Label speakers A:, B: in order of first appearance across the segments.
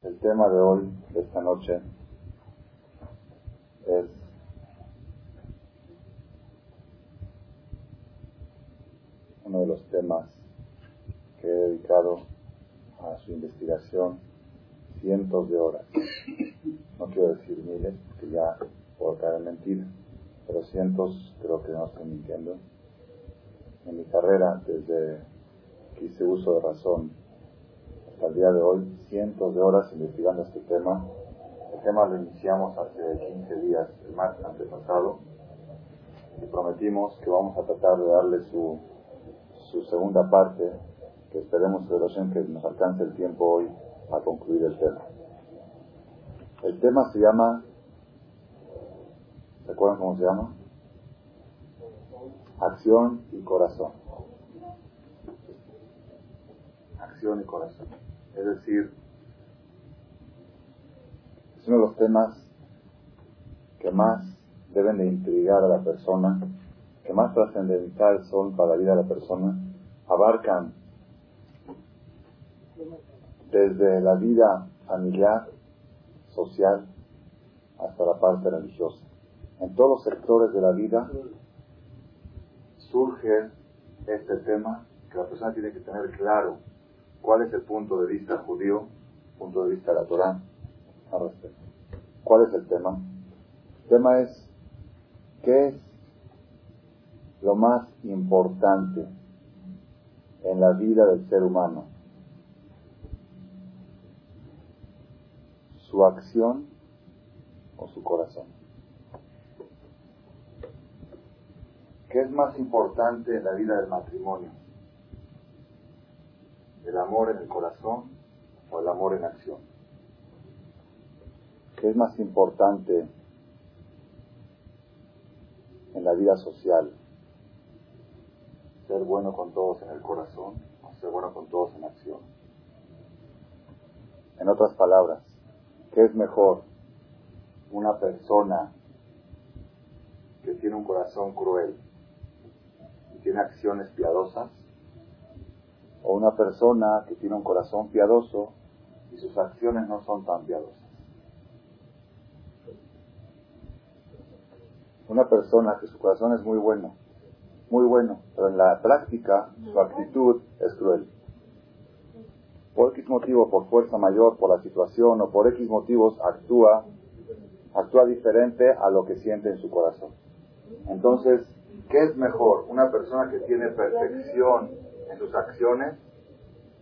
A: El tema de hoy, de esta noche, es uno de los temas que he dedicado a su investigación cientos de horas. No quiero decir miles, que ya puedo caer en mentira, pero cientos creo que no estoy mintiendo. En mi carrera, desde que hice uso de razón hasta el día de hoy cientos de horas investigando este tema. El tema lo iniciamos hace 15 días, el martes antepasado, y prometimos que vamos a tratar de darle su, su segunda parte, que esperemos que nos alcance el tiempo hoy a concluir el tema. El tema se llama, ¿se acuerdan cómo se llama? Acción y corazón. Acción y corazón. Es decir, es uno de los temas que más deben de intrigar a la persona, que más trascendental son para la vida de la persona, abarcan desde la vida familiar, social, hasta la parte religiosa. En todos los sectores de la vida surge este tema que la persona tiene que tener claro ¿Cuál es el punto de vista judío, punto de vista de la Torah al respecto? ¿Cuál es el tema? El tema es, ¿qué es lo más importante en la vida del ser humano? ¿Su acción o su corazón? ¿Qué es más importante en la vida del matrimonio? El amor en el corazón o el amor en acción? ¿Qué es más importante en la vida social? ¿Ser bueno con todos en el corazón o ser bueno con todos en acción? En otras palabras, ¿qué es mejor? Una persona que tiene un corazón cruel y tiene acciones piadosas o una persona que tiene un corazón piadoso y sus acciones no son tan piadosas. Una persona que su corazón es muy bueno, muy bueno, pero en la práctica su actitud es cruel. Por X motivo, por fuerza mayor, por la situación o por X motivos actúa, actúa diferente a lo que siente en su corazón. Entonces, ¿qué es mejor? Una persona que tiene perfección sus acciones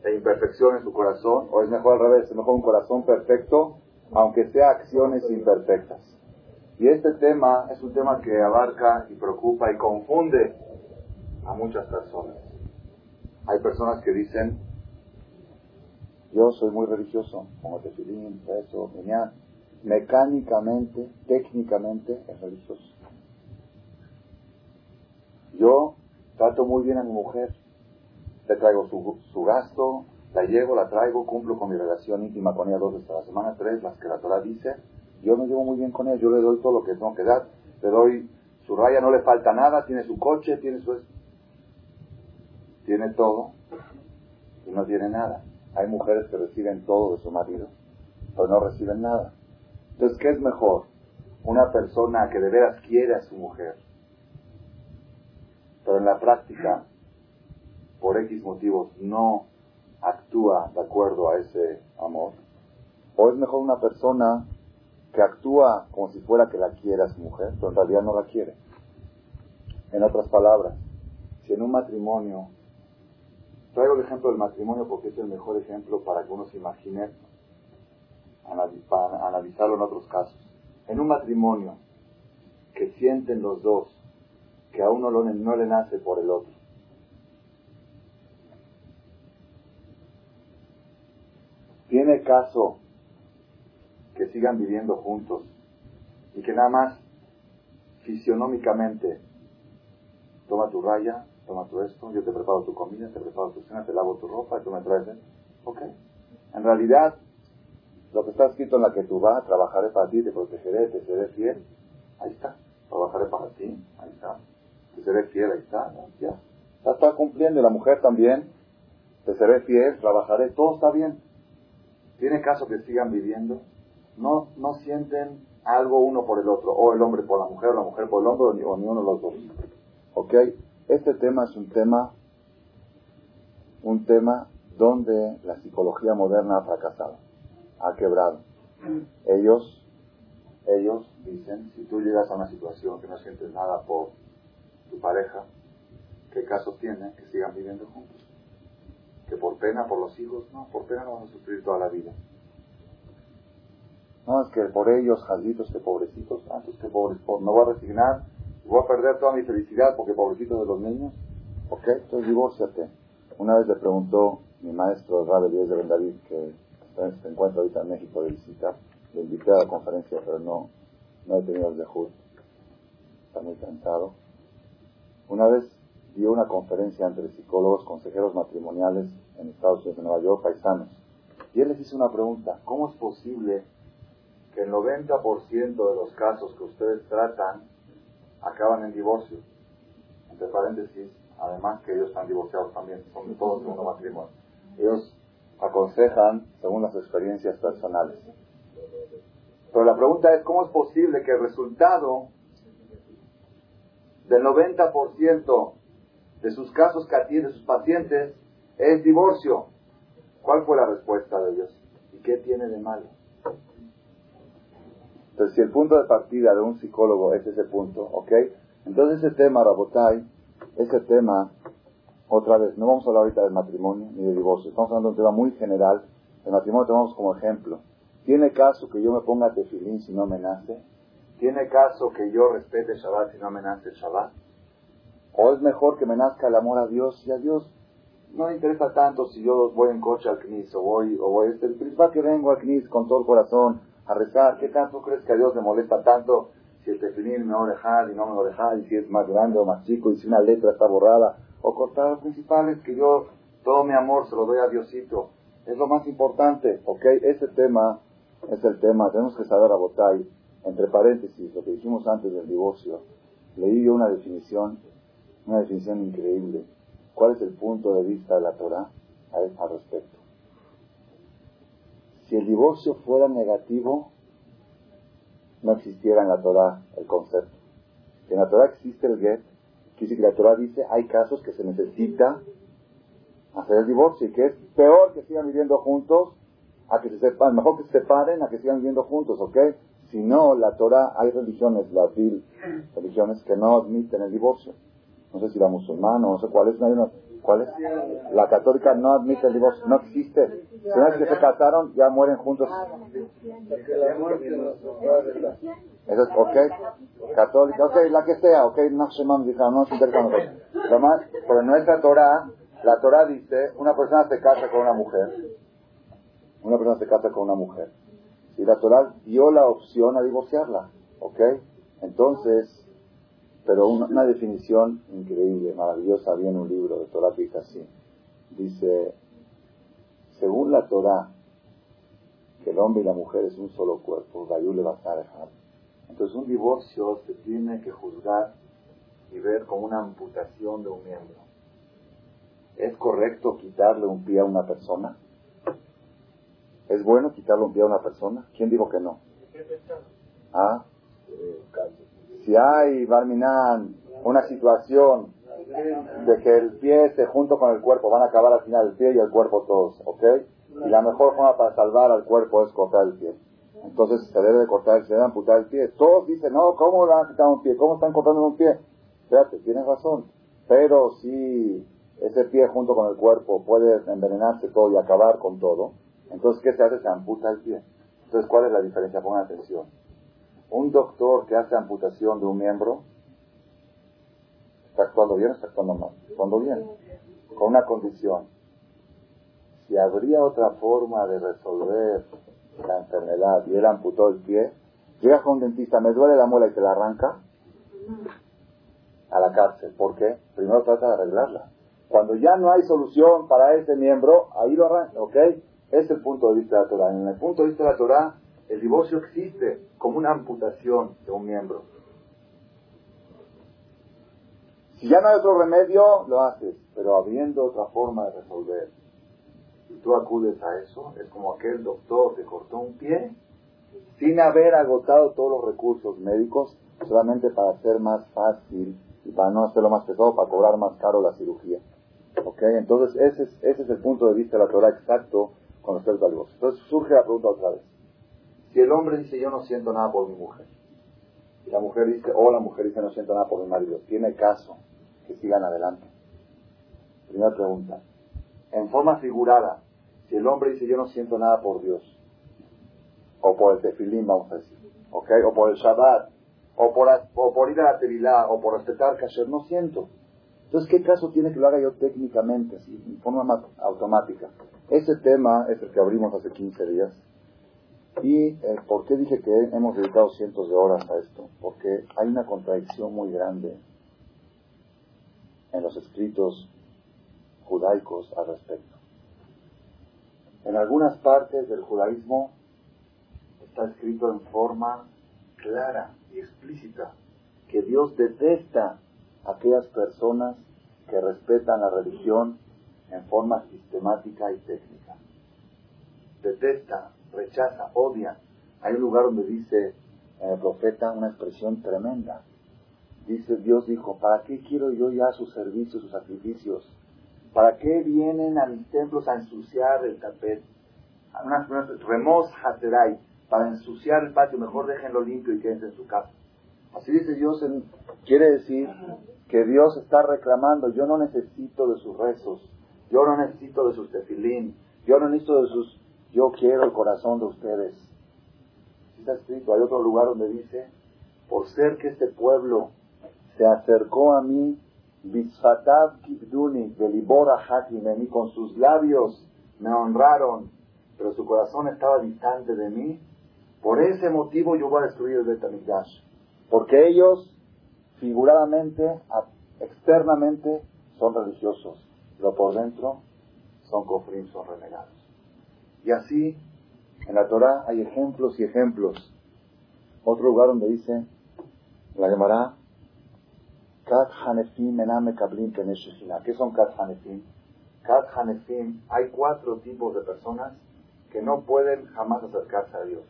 A: e imperfección en su corazón, o es mejor al revés, es mejor un corazón perfecto, aunque sea acciones imperfectas. Y este tema es un tema que abarca y preocupa y confunde a muchas personas. Hay personas que dicen, yo soy muy religioso, como tefilín, eso, genial. Mecánicamente, técnicamente es religioso. Yo trato muy bien a mi mujer, le traigo su, su gasto, la llevo, la traigo, cumplo con mi relación íntima con ella dos veces a la semana, tres, las que la Torah dice, yo me llevo muy bien con ella, yo le doy todo lo que tengo que dar, le doy su raya, no le falta nada, tiene su coche, tiene su... Tiene todo y no tiene nada. Hay mujeres que reciben todo de su marido, pero no reciben nada. Entonces, ¿qué es mejor? Una persona que de veras quiere a su mujer, pero en la práctica por X motivos no actúa de acuerdo a ese amor, o es mejor una persona que actúa como si fuera que la quiere a su mujer, pero en realidad no la quiere. En otras palabras, si en un matrimonio, traigo el ejemplo del matrimonio porque es el mejor ejemplo para que uno se imagine, para analizarlo en otros casos. En un matrimonio que sienten los dos que a uno no le nace por el otro, ¿Tiene caso que sigan viviendo juntos y que nada más fisionómicamente toma tu raya, toma tu esto, yo te preparo tu comida, te preparo tu cena, te lavo tu ropa y tú me traes? Ok. En realidad, lo que está escrito en la que tú vas, trabajaré para ti, te protegeré, te seré fiel, ahí está. Trabajaré para ti, ahí está. Te seré fiel, ahí está, ya. Está cumpliendo la mujer también, te seré fiel, trabajaré, todo está bien. ¿Tiene caso que sigan viviendo? No, no sienten algo uno por el otro, o el hombre por la mujer, o la mujer por el hombre, o ni, uno de los dos. ¿Ok? Este tema es un tema, un tema donde la psicología moderna ha fracasado, ha quebrado. Ellos, ellos dicen, si tú llegas a una situación que no sientes nada por tu pareja, ¿qué caso tiene que sigan viviendo juntos? Que por pena, por los hijos, no, por pena no van a sufrir toda la vida. No, es que por ellos, jalditos, que pobrecitos, tantos, que pobres, no voy a resignar, voy a perder toda mi felicidad porque pobrecitos de los niños. ¿Ok? Entonces divórciate. Una vez le preguntó mi maestro, el Rabbi de Ben David, que se encuentra ahorita en México de visita, le invité a la conferencia, pero no, no he tenido el dejud. Está muy cansado. Una vez dio una conferencia entre psicólogos, consejeros matrimoniales en Estados Unidos, en Nueva York, paisanos. Y él les hizo una pregunta, ¿cómo es posible que el 90% de los casos que ustedes tratan acaban en divorcio? Entre paréntesis, además que ellos están divorciados también, son de todos segundo matrimonio. Ellos aconsejan según las experiencias personales. Pero la pregunta es, ¿cómo es posible que el resultado del 90% de sus casos que atiende sus pacientes es divorcio? ¿Cuál fue la respuesta de ellos? ¿Y qué tiene de malo? Entonces, si el punto de partida de un psicólogo es ese punto, ¿ok? Entonces ese tema, Rabotai, ese tema otra vez, no vamos a hablar ahorita del matrimonio ni de divorcio, estamos hablando de un tema muy general. El matrimonio tomamos como ejemplo. ¿Tiene caso que yo me ponga tefilín si no me nace? ¿Tiene caso que yo respete Shabbat si no me nace Shabbat? ¿O es mejor que me nazca el amor a Dios y a Dios no me interesa tanto si yo voy en coche al CNIS o voy, o voy, este, el principal que vengo al CNIS con todo el corazón a rezar, ¿qué tanto crees que a Dios le molesta tanto si el tefilín me va a y no me va a y si es más grande o más chico y si una letra está borrada? o cortar los principales, que yo todo mi amor se lo doy a Diosito. Es lo más importante, ¿ok? Ese tema es el tema. Tenemos que saber a Botay, entre paréntesis, lo que dijimos antes del divorcio. Leí yo una definición, una definición increíble. ¿Cuál es el punto de vista de la Torah al respecto? Si el divorcio fuera negativo, no existiera en la Torah el concepto. En la Torah existe el get, que la Torah dice, hay casos que se necesita hacer el divorcio y que es peor que sigan viviendo juntos a que se separen, mejor que se separen a que sigan viviendo juntos, ¿ok? Si no, la Torah, hay religiones, las religiones que no admiten el divorcio. No sé si la musulmana, no sé cuál es, no hay una, ¿Cuál es? La católica no admite el divorcio, no existe. Si una vez que se casaron, ya mueren juntos. Eso es. Católica, ok, la que sea, ok, no se no nos interesa Lo más, pero en nuestra Torah, la Torah dice, una persona se casa con una mujer. Una persona se casa con una mujer. Y la Torah dio la opción a divorciarla, ok. Entonces, pero una, definición increíble, maravillosa, había en un libro de Torah así. Dice, según la Torah, que el hombre y la mujer es un solo cuerpo, le vas a dejar. Entonces un divorcio se tiene que juzgar y ver como una amputación de un miembro. ¿Es correcto quitarle un pie a una persona? ¿Es bueno quitarle un pie a una persona? ¿Quién dijo que no? Ah, si hay, Barminan, una situación de que el pie esté junto con el cuerpo, van a acabar al final el pie y el cuerpo todos, ¿ok? Y la mejor forma para salvar al cuerpo es cortar el pie. Entonces se debe de cortar, se debe amputar el pie. Todos dicen, no, ¿cómo van a quitar un pie? ¿Cómo están cortando un pie? Fíjate, tienes razón. Pero si ese pie junto con el cuerpo puede envenenarse todo y acabar con todo, entonces ¿qué se hace? Se amputa el pie. Entonces, ¿cuál es la diferencia? Pongan atención. Un doctor que hace amputación de un miembro, ¿está actuando bien o está actuando mal? Actuando bien. Con una condición. Si habría otra forma de resolver la enfermedad y él amputó el pie, llega con un dentista, me duele la muela y te la arranca a la cárcel. ¿Por qué? Primero trata de arreglarla. Cuando ya no hay solución para ese miembro, ahí lo arranca, ¿ok? Es el punto de vista de la Torah. En el punto de vista de la Torah, el divorcio existe como una amputación de un miembro. Si ya no hay otro remedio, lo haces, pero habiendo otra forma de resolver. y tú acudes a eso, es como aquel doctor que cortó un pie sin haber agotado todos los recursos médicos solamente para hacer más fácil y para no hacerlo más pesado, para cobrar más caro la cirugía. ¿Ok? Entonces ese es, el punto de vista la Torah exacto con respecto al divorcio. Entonces surge la pregunta otra vez. Si el hombre dice yo no siento nada por mi mujer, y la mujer dice, o la mujer dice no siento nada por mi marido, ¿tiene caso que sigan adelante? Primera pregunta. En forma figurada, si el hombre dice yo no siento nada por Dios, o por el tefilín, vamos a decir, ¿ok? O por el Shabbat, o por, o ir a la tevilá, o por respetar kasher, no siento. Entonces, ¿qué caso tiene que lo haga yo técnicamente, así, en forma automática? Ese tema es el que abrimos hace 15 días. ¿Y eh, por qué dije que hemos dedicado cientos de horas a esto? Porque hay una contradicción muy grande en los escritos judaicos al respecto. En algunas partes del judaísmo está escrito en forma clara y explícita que Dios detesta a aquellas personas que respetan la religión en forma sistemática y técnica. Detesta, rechaza, odia. Hay un lugar donde dice el profeta una expresión tremenda. Dice, Dios dijo, ¿para qué quiero yo ya sus servicios, sus sacrificios? ¿Para qué vienen a mis templos a ensuciar el tapete? Unas, remos haterai, para ensuciar el patio, mejor déjenlo limpio y quédense en su casa. Así dice Dios, quiere decir que Dios está reclamando, yo no necesito de sus rezos, yo no necesito de sus tefilín, yo no necesito de sus, yo quiero el corazón de ustedes. Está escrito, hay otro lugar donde dice, por ser que este pueblo se acercó a mí, Bisfatav Kibduni, Belibora Hakimeni, con sus labios me honraron, pero su corazón estaba distante de mí, por ese motivo yo voy a destruir el Betamigdash. Porque ellos, figuradamente, externamente, son religiosos, pero por dentro son cofrín, son renegados. Y así, en la Torah hay ejemplos y ejemplos. Otro lugar donde dice, la llamará, Kat Hanefim Ename Kablim ¿Qué son Kat Hanefim? Kat Hanefim, hay cuatro tipos de personas que no pueden jamás acercarse a Dios.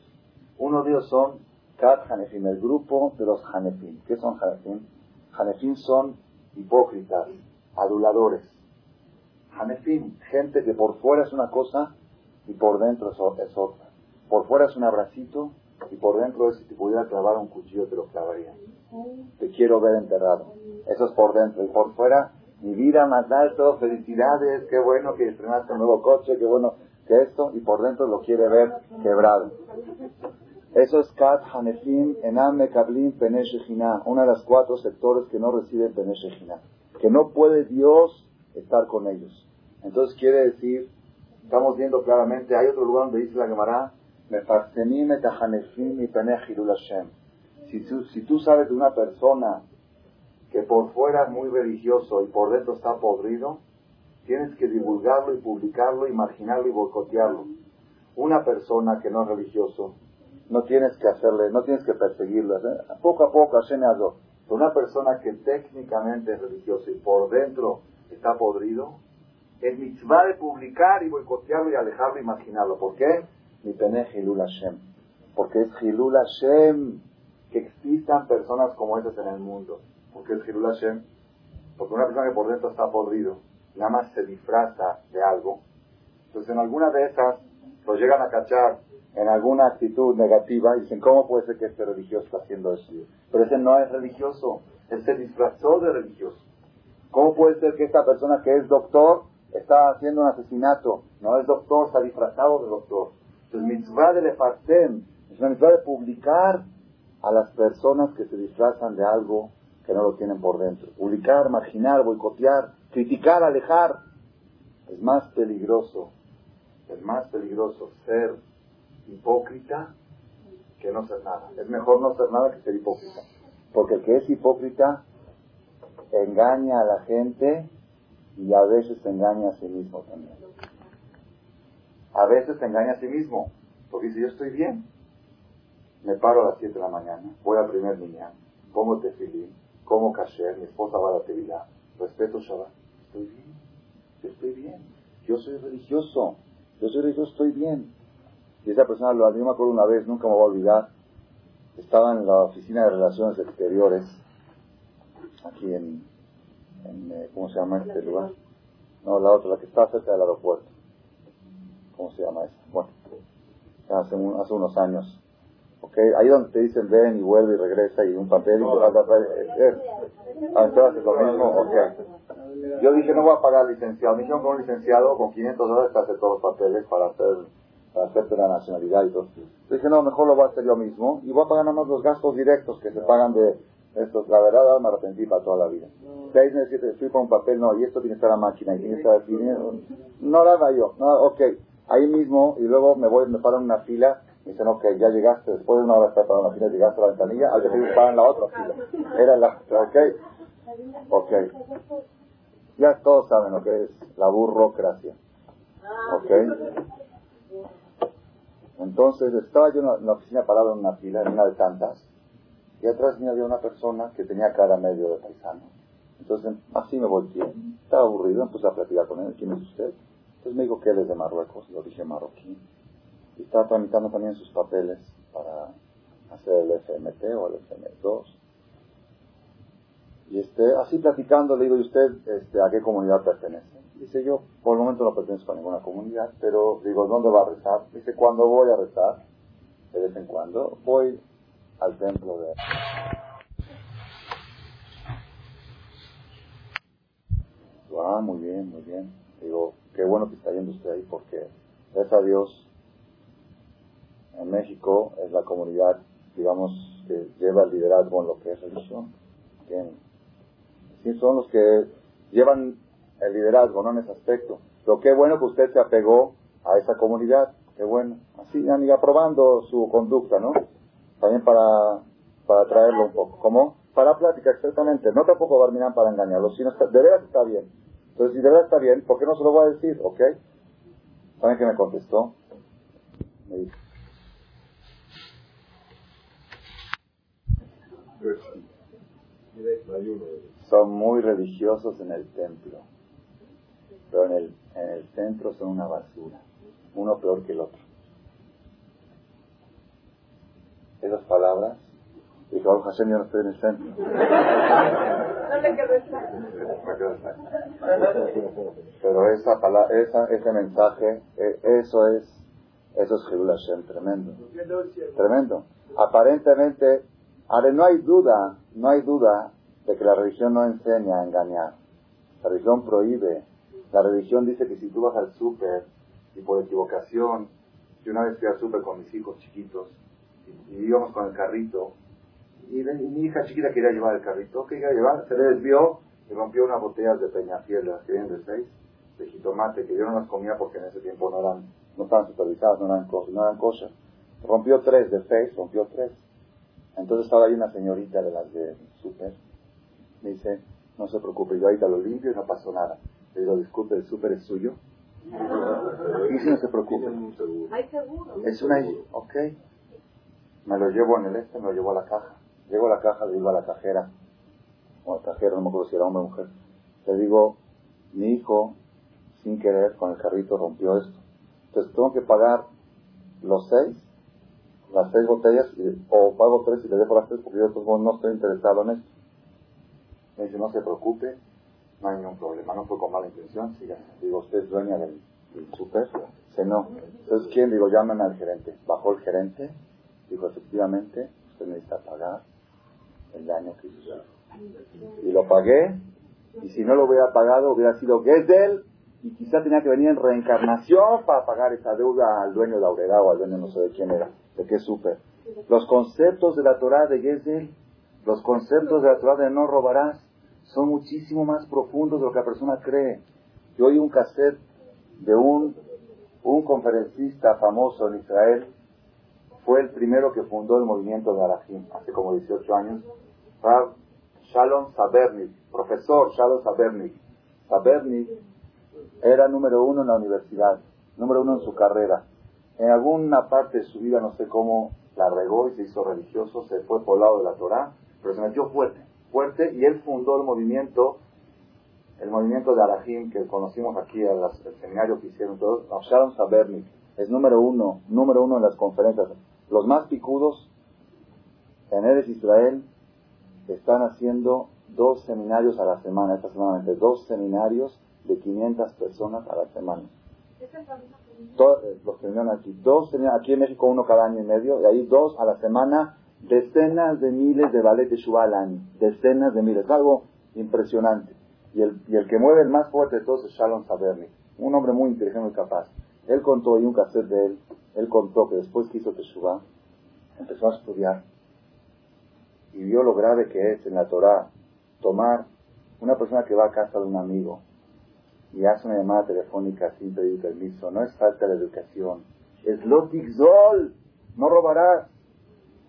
A: Uno de ellos son Kat Hanefim, el grupo de los Hanefim. ¿Qué son Hanefim? Hanefim son hipócritas, aduladores. Hanefim, gente que por fuera es una cosa y por dentro es otra. Por fuera es un abracito y por dentro es si te pudiera clavar un cuchillo te lo clavaría. Te quiero ver enterrado. Eso es por dentro. Y por fuera, mi vida más alto, felicidades, qué bueno que estrenaste un nuevo coche, qué bueno que esto. Y por dentro lo quiere ver quebrado. Eso es Kat Hanefim Enam Mekablim Peneshechina, una de las cuatro sectores que no reciben Peneshechina, que no puede Dios estar con ellos. Entonces quiere decir, estamos viendo claramente, hay otro lugar donde dice la Gemara, y. Si tú, si tú sabes de una persona que por fuera es muy religioso y por dentro está podrido, tienes que divulgarlo y publicarlo, imaginarlo y boicotearlo. Una persona que no es religioso, no tienes que hacerle, no tienes que perseguirlo. ¿eh? Poco a poco, Hashem Pero una persona que técnicamente es religiosa y por dentro está podrido, es mitzvah de publicar y boicotearlo y alejarlo, imaginarlo. ¿Por qué? Porque es Hilul Hashem que existan personas como esas en el mundo. Porque es Hilul Hashem. Porque una persona que por dentro está podrido, nada más se disfraza de algo. Entonces en alguna de esas lo llegan a cachar en alguna actitud negativa y dicen, ¿cómo puede ser que este religioso está haciendo eso? Pero ese no es religioso, él se disfrazó de religioso. ¿Cómo puede ser que esta persona que es doctor está haciendo un asesinato? No es doctor, está disfrazado de doctor. Entonces, mitzvah de lefartem, es una mitzvah de publicar a las personas que se disfrazan de algo que no lo tienen por dentro. Publicar, marginar, boicotear, criticar, alejar. Es más peligroso, es más peligroso ser hipócrita que no ser nada. Es mejor no ser nada que ser hipócrita. Porque el que es hipócrita engaña a la gente y a veces se engaña a sí mismo también. A veces se engaña a sí mismo. Porque dice, yo estoy bien. Me paro a las 7 de la mañana, voy al primer niña, pongo tefilín, como kasher, mi esposa va a la tevilá, respeto Shabbat. Estoy bien, yo estoy bien. Yo soy religioso. Yo, yo estoy bien. Y esa persona, lo, yo me acuerdo una vez, nunca me voy a olvidar, estaba en la oficina de relaciones exteriores, aquí en, eh, ¿cómo se llama este lugar? No, la otra, la que está cerca del aeropuerto. ¿Cómo se llama esa? Bueno, hace, hace unos años. ¿Ok? Ahí donde te dicen ven y vuelve y regresa y un papel y te vas a entonces lo mismo, ok. Yo dije, no voy a pagar licenciado. Me dijeron con un licenciado con 500 dólares te hace todos los papeles para hacer para hacerte la nacionalidad y todo. Dije, no, mejor lo voy a hacer yo mismo y voy a pagar nada más los gastos directos que se pagan de estos. La verdad, me arrepentí para toda la vida. Seis meses, fui por un papel, no, y esto tiene que estar a máquina y tiene que estar aquí. No nada yo, no, ok ahí mismo y luego me voy, me paro en una fila y dicen, ok, ya llegaste, después de una hora estar parado en la fila, llegaste a la ventanilla, al decir para en la otra fila. Era la, ok, ok. Ya todos saben lo que es la burrocracia. Ok. Entonces estaba yo en la oficina parado en una fila, en una de tantas, y atrás me había una persona que tenía cara medio de paisano. Entonces así me volteé, estaba aburrido, empecé a platicar con él, ¿quién es usted? Entonces me dijo que él es de Marruecos, lo dije marroquí. Y estaba tramitando también sus papeles para hacer el FMT o el FM2. Y este, así platicando, le digo, ¿y usted este, a qué comunidad pertenece? Dice, yo por el momento no pertenezco a ninguna comunidad, pero digo, ¿dónde va a rezar? Dice, cuando voy a rezar, de vez en cuando, voy al templo de... Ah, muy bien, muy bien. Digo, qué bueno que está yendo usted ahí porque, gracias a Dios, en México es la comunidad, digamos, que lleva el liderazgo en lo que es religión. Sí, son los que llevan el liderazgo, ¿no? En ese aspecto. Pero qué bueno que usted se apegó a esa comunidad, qué bueno. Así, y aprobando su conducta, ¿no? También para, para traerlo un poco. ¿Cómo? Para plática, exactamente. No tampoco Barminan para engañarlo, sino de veras está bien. Entonces, si de verdad está bien, ¿por qué no se lo voy a decir? ¿Ok? ¿Saben qué me contestó? Son muy religiosos en el templo, pero en el, en el centro son una basura, uno peor que el otro. Esas palabras Dijo, oh, Hashem, yo no estoy en el centro. No le quedó Pero esa palabra, esa, ese mensaje, e, eso es, eso es Jerul Hashem, tremendo. Tremendo. Aparentemente, ahora no hay duda, no hay duda de que la religión no enseña a engañar. La religión prohíbe. La religión dice que si tú vas al súper y por equivocación, yo una vez fui al súper con mis hijos chiquitos y íbamos con el carrito y, mi hija chiquita quería llevar el carrito, que iba a llevar, se le desvió y rompió unas botellas de peñafiel, de las que vienen de seis, de jitomate, que yo no las comía porque en ese tiempo no eran, no estaban supervisadas, no eran, no eran cosas. Rompió tres de seis, rompió tres. Entonces estaba ahí una señorita de las de súper, me dice, no se preocupe, yo ahorita lo limpio y no pasó nada. Le digo, disculpe, el súper es suyo. Y si no se preocupe. Es una, ok. Me lo llevo en el este, me lo llevo a la caja. Llego a la caja, le digo a la cajera, o al cajero, no me acuerdo si era hombre o mujer, le digo, mi hijo, sin querer, con el carrito rompió esto. Entonces tengo que pagar los seis, las seis botellas, o pago tres y le dejo las tres porque yo pues, no estoy interesado en esto. Me dice, no se preocupe, no hay ningún problema, no fue con mala intención, siga. Digo, usted es dueña del, del súper. Dice, no. Entonces, ¿quién? Digo, llamen al gerente. Bajó el gerente, dijo, efectivamente, usted necesita pagar el daño que hizo. Y lo pagué, y si no lo hubiera pagado, hubiera sido Gesell, y quizá tenía que venir en reencarnación para pagar esa deuda al dueño de Aureda o al dueño no sé de quién era, de qué supe. Los conceptos de la Torah de Gesell, los conceptos de la Torah de no robarás, son muchísimo más profundos de lo que la persona cree. Yo oí un cassette de un, un conferencista famoso en Israel, fue el primero que fundó el movimiento de Arajim, hace como 18 años, Shalom Sabernik, profesor Shalom Sabernik. Sabernik era número uno en la universidad, número uno en su carrera. En alguna parte de su vida, no sé cómo, la regó y se hizo religioso, se fue por el lado de la Torah, pero se metió fuerte, fuerte, y él fundó el movimiento el movimiento de Arahim que conocimos aquí, el, el seminario que hicieron todos, Shalom Sabernik, es número uno, número uno en las conferencias. Los más picudos en Eres Israel están haciendo dos seminarios a la semana, esta semana, dos seminarios de 500 personas a la semana. Todos eh, los terminan aquí, dos aquí en México uno cada año y medio, y ahí dos a la semana, decenas de miles de ballet de Shubá al año, decenas de miles, algo impresionante. Y el, y el que mueve el más fuerte de todos es Shalom Saberni, un hombre muy inteligente y capaz. Él contó, y un cassette de él, él contó que después que hizo empezó a estudiar y vio lo grave que es en la Torah tomar una persona que va a casa de un amigo y hace una llamada telefónica sin pedir permiso. No es falta de educación, es lotigzol, no robarás.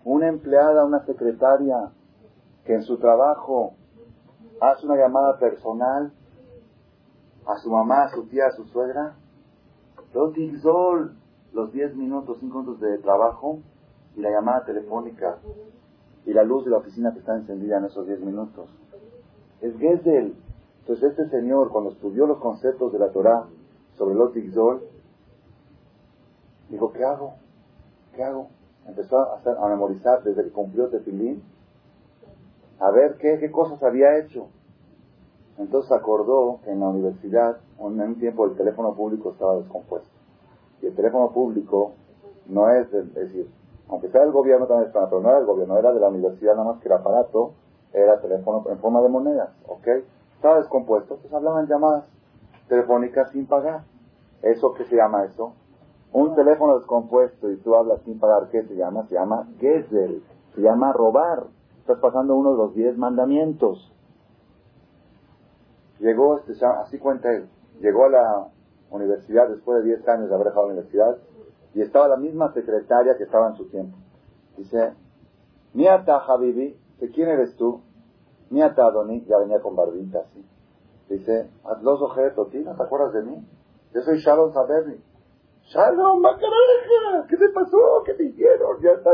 A: Una empleada, una secretaria que en su trabajo hace una llamada personal a su mamá, a su tía, a su suegra, lotigzol, los 10 minutos, 5 minutos de trabajo y la llamada telefónica y la luz de la oficina que está encendida en esos 10 minutos. Es Gesel. Entonces este señor, cuando estudió los conceptos de la Torah sobre los Zol, dijo, ¿qué hago? ¿Qué hago? Empezó a memorizar desde que cumplió Tefilín, a ver qué, qué cosas había hecho. Entonces acordó que en la universidad, en un tiempo el teléfono público estaba descompuesto. Y el teléfono público no es, es decir, aunque sea del gobierno también pero no era del gobierno, era de la universidad nada más que el aparato era teléfono en forma de monedas, ¿ok? Estaba descompuesto, pues hablaban llamadas telefónicas sin pagar. ¿Eso qué se llama eso? Un teléfono descompuesto y tú hablas sin pagar, ¿qué se llama? Se llama Gesel, se llama robar. Estás pasando uno de los diez mandamientos. Llegó, este, así cuenta él, llegó a la universidad después de diez años de haber dejado la universidad y estaba la misma secretaria que estaba en su tiempo. Dice, Miata Habibi, quién eres tú? Miata Doni, ya venía con barbita así. Dice, los objetos, ¿no te acuerdas de mí? Yo soy Shalom Saberni. Shalom, macaraja, ¿qué te pasó? ¿Qué te hicieron? Ya está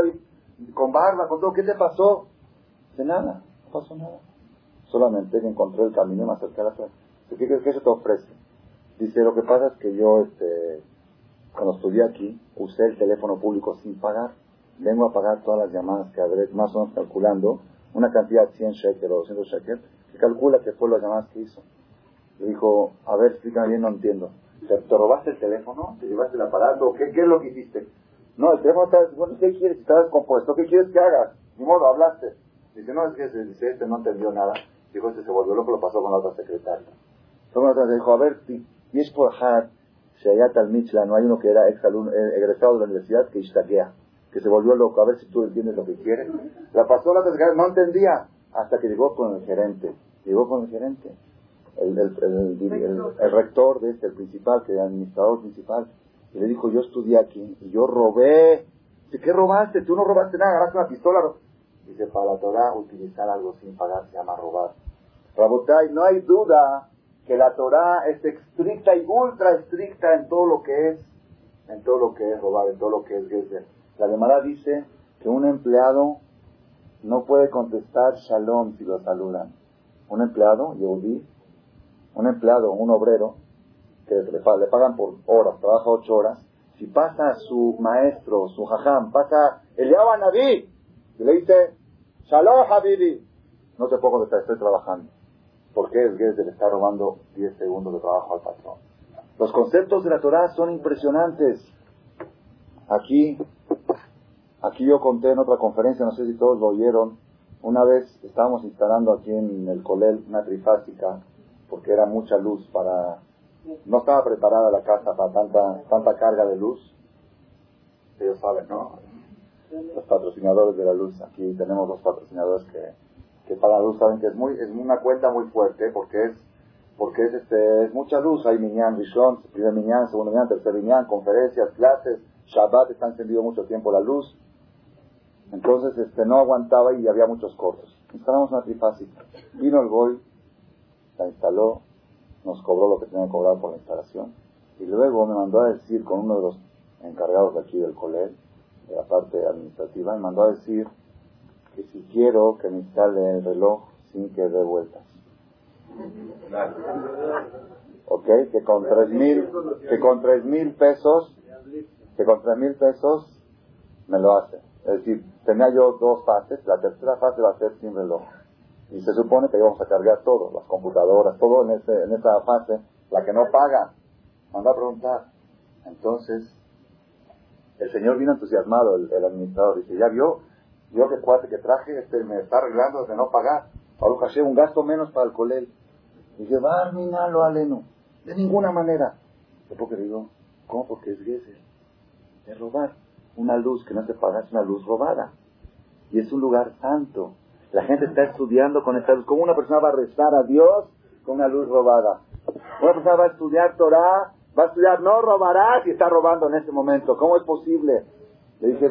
A: con barba, con todo, ¿qué te pasó? Dice, nada, no pasó nada. Solamente que encontré el camino y me acerqué a la casa. ¿Qué crees que eso te ofrece? Dice, lo que pasa es que yo, este, cuando estudié aquí, usé el teléfono público sin pagar. Vengo a pagar todas las llamadas que habré, más o menos calculando, una cantidad de 100 shekels o 200 shekels, que calcula que fue las llamadas que hizo. Le dijo, a ver, explícame bien, no entiendo. ¿Te, robaste el teléfono? ¿Te llevaste el aparato? ¿Qué, ¿Qué, es lo que hiciste? No, el teléfono está, bueno, ¿qué quieres? Está descompuesto, ¿qué quieres que hagas? Ni modo, hablaste. Dice, no, es que se dice, este no entendió nada. Dijo, este se volvió loco, lo pasó con la otra secretaria. Entonces dijo, a ver, y es por Shayat al Michla, no hay uno que era ex eh, egresado de la universidad que ishtaquea, que se volvió loco, a ver si tú entiendes lo que quiere. La pasó la no entendía, hasta que llegó con el gerente. Llegó con el gerente, el, el, rector de este, el principal, que era el administrador principal, y le dijo, yo estudié aquí, y yo robé. Dice, ¿qué robaste? Tú no robaste nada, agarraste una pistola. Dice, para la Torah, utilizar algo sin pagar se llama robar. Rabotay, no hay duda que la Torah es estricta y ultra estricta en todo lo que es, en todo lo que es robar, en todo lo que es gezer. La Gemara dice que un empleado no puede contestar shalom si lo saludan. Un empleado, Yehudi, un empleado, un obrero, que le, pagan por horas, trabaja ocho horas, si pasa su maestro, su jajam, pasa Eliyahu Naví, y le dice, Shalom Habibi, no te puedo contestar, estoy trabajando porque es Gesder está robando 10 segundos de trabajo al patrón. Los conceptos de la Torah son impresionantes. Aquí, aquí yo conté en otra conferencia, no sé si todos lo oyeron, una vez estábamos instalando aquí en el Colel una trifásica, porque era mucha luz para... No estaba preparada la casa para tanta, tanta carga de luz. Ellos saben, ¿no? Los patrocinadores de la luz. Aquí tenemos dos patrocinadores que que para la luz saben que es muy es una cuenta muy fuerte porque es porque es este es mucha luz. Hay minyan rishon primer minyan segundo minyan tercer minyan conferencias clases Shabbat está encendido mucho tiempo la luz. Entonces este no aguantaba y había muchos cortos. Instalamos una trifásica vino el goy la instaló nos cobró lo que tenía que cobrar por la instalación. Y luego me mandó a decir con uno de los encargados de aquí del colegio de la parte administrativa me mandó a decir que si quiero que me instale el reloj sin que dé vueltas. ¿Ok? Que con tres mil, que con tres mil pesos, que con tres mil pesos me lo hace. Es decir, tenía yo dos fases, la tercera fase va a ser sin reloj. Y se supone que íbamos a cargar todo, las computadoras, todo en, ese, en esa fase, la que no paga. Manda a preguntar. Entonces, el señor vino entusiasmado, el, el administrador, dice, ya vio, vio que cuate que traje este, me está arreglando de no pagar. Ahora caché un gasto menos para el colel. Dice, va, lo aleno. De ninguna manera. ¿Por qué digo? ¿Cómo? Porque es Gesser. Es robar. Una luz que no se paga es una luz robada. Y es un lugar santo. La gente está estudiando con esta luz. ¿Cómo una persona va a rezar a Dios con una luz robada? Una persona va a estudiar Torah, va a estudiar no robarás y está robando en este momento. ¿Cómo es posible? Le dije,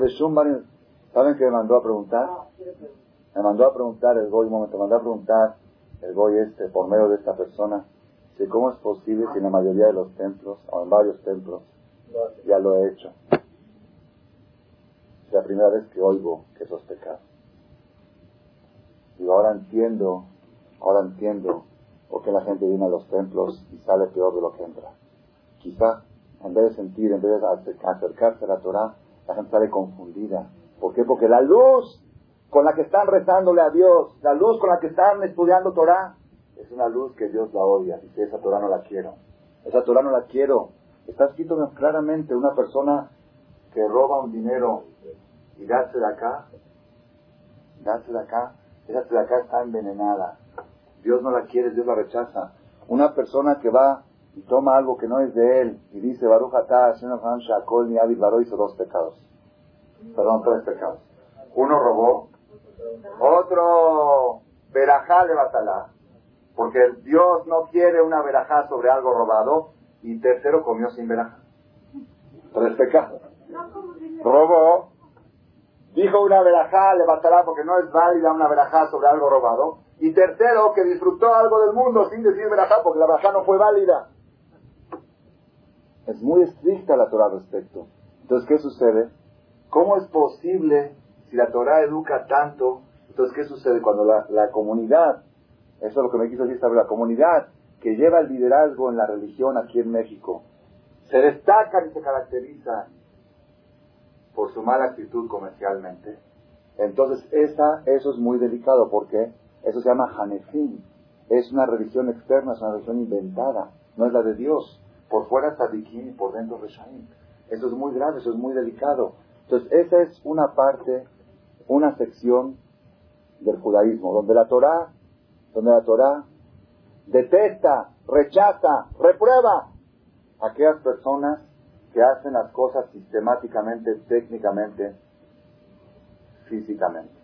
A: ¿saben qué me mandó a preguntar? Me mandó a preguntar el Goy, un momento, me mandó a preguntar el Goy este, por medio de esta persona, si cómo es posible si en la mayoría de los templos, o en varios templos, ya lo he hecho. Es la primera vez que oigo que eso es pecado. Y ahora entiendo, ahora entiendo por qué la gente viene a los templos y sale peor de lo que entra. Quizá, en vez de sentir, en vez de acercarse a la Torah, la gente sale confundida. ¿Por qué? Porque la luz con la que están rezándole a Dios, la luz con la que están estudiando Torah, es una luz que Dios la odia. que esa Torah no la quiero. Esa Torah no la quiero. Está escrito claramente una persona que roba un dinero y darse de acá, darse de acá, esa de acá está envenenada. Dios no la quiere, Dios la rechaza. Una persona que va y toma algo que no es de él y dice Baruch Atah, Shakol, ni Abid hizo dos pecados. Perdón, tres pecados. Uno robó, otro verajá de batalá, porque Dios no quiere una verajá sobre algo robado, y tercero comió sin verajá. Tres pecados. Robó, Dijo una verajá, le bastará porque no es válida una verajá sobre algo robado. Y tercero, que disfrutó algo del mundo sin decir verajá porque la verajá no fue válida. Es muy estricta la Torah al respecto. Entonces, ¿qué sucede? ¿Cómo es posible, si la Torah educa tanto, entonces qué sucede cuando la, la comunidad, eso es lo que me quiso decir saber, la comunidad que lleva el liderazgo en la religión aquí en México, se destacan y se caracterizan por su mala actitud comercialmente, entonces esa, eso es muy delicado porque eso se llama Hanefin. Es una religión externa, es una religión inventada, no es la de Dios. Por fuera está y por dentro Reshaim. Eso es muy grave, eso es muy delicado. Entonces esa es una parte, una sección del judaísmo, donde la Torah, donde la Torah detesta, rechaza, reprueba a aquellas personas que hacen las cosas sistemáticamente, técnicamente, físicamente,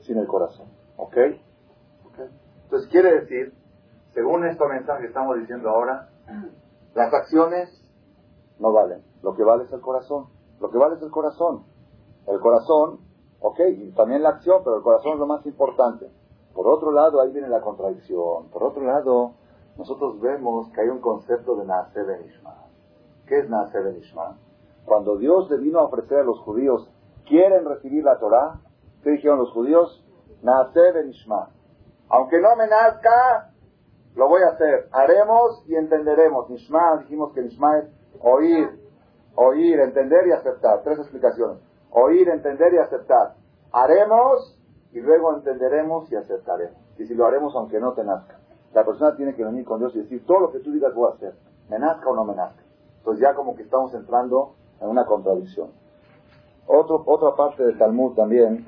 A: sin el corazón. ¿Ok? Entonces quiere decir, según este mensaje que estamos diciendo ahora, las acciones no valen. Lo que vale es el corazón. Lo que vale es el corazón. El corazón, ok, y también la acción, pero el corazón es lo más importante. Por otro lado, ahí viene la contradicción. Por otro lado, nosotros vemos que hay un concepto de Naase Benishma. ¿Qué es Nacer el Ishma? Cuando Dios le vino a ofrecer a los judíos, ¿quieren recibir la Torah? ¿Qué dijeron los judíos? Nacer el Ishma. Aunque no me nazca, lo voy a hacer. Haremos y entenderemos. Nishma, dijimos que Nishma es oír, oír, entender y aceptar. Tres explicaciones. Oír, entender y aceptar. Haremos y luego entenderemos y aceptaremos. Y si lo haremos aunque no te nazca. La persona tiene que venir con Dios y decir, todo lo que tú digas voy a hacer. Me nazca o no me nazca. Entonces ya como que estamos entrando en una contradicción. Otro, otra parte del Talmud también,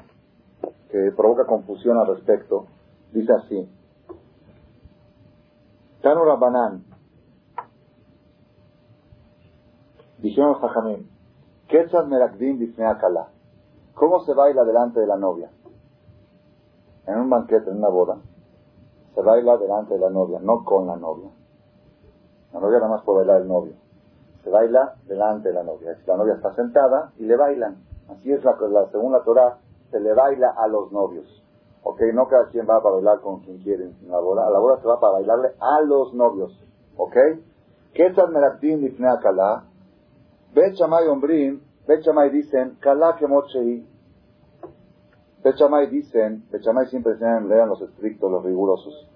A: que provoca confusión al respecto, dice así. Tanu Rabbanan, dijeron Jajamim, Ketzad Merakdim Kala, ¿cómo se baila delante de la novia? En un banquete, en una boda, se baila delante de la novia, no con la novia. La novia nada más puede bailar el novio se baila delante de la novia. Si la novia está sentada y le bailan. Así es la, la según la Torah, se le baila a los novios. Ok, no cada quien va para bailar con quien quiere en la boda. A la boda se va para bailarle a los novios. Ok. ¿Qué es el meratim difnea kala? Bet Shamay ombrim, Bet Shamay dicen, kala kemochei. Bet dicen, Bet Shamay siempre enseñan, lean los estrictos, los rigurosos.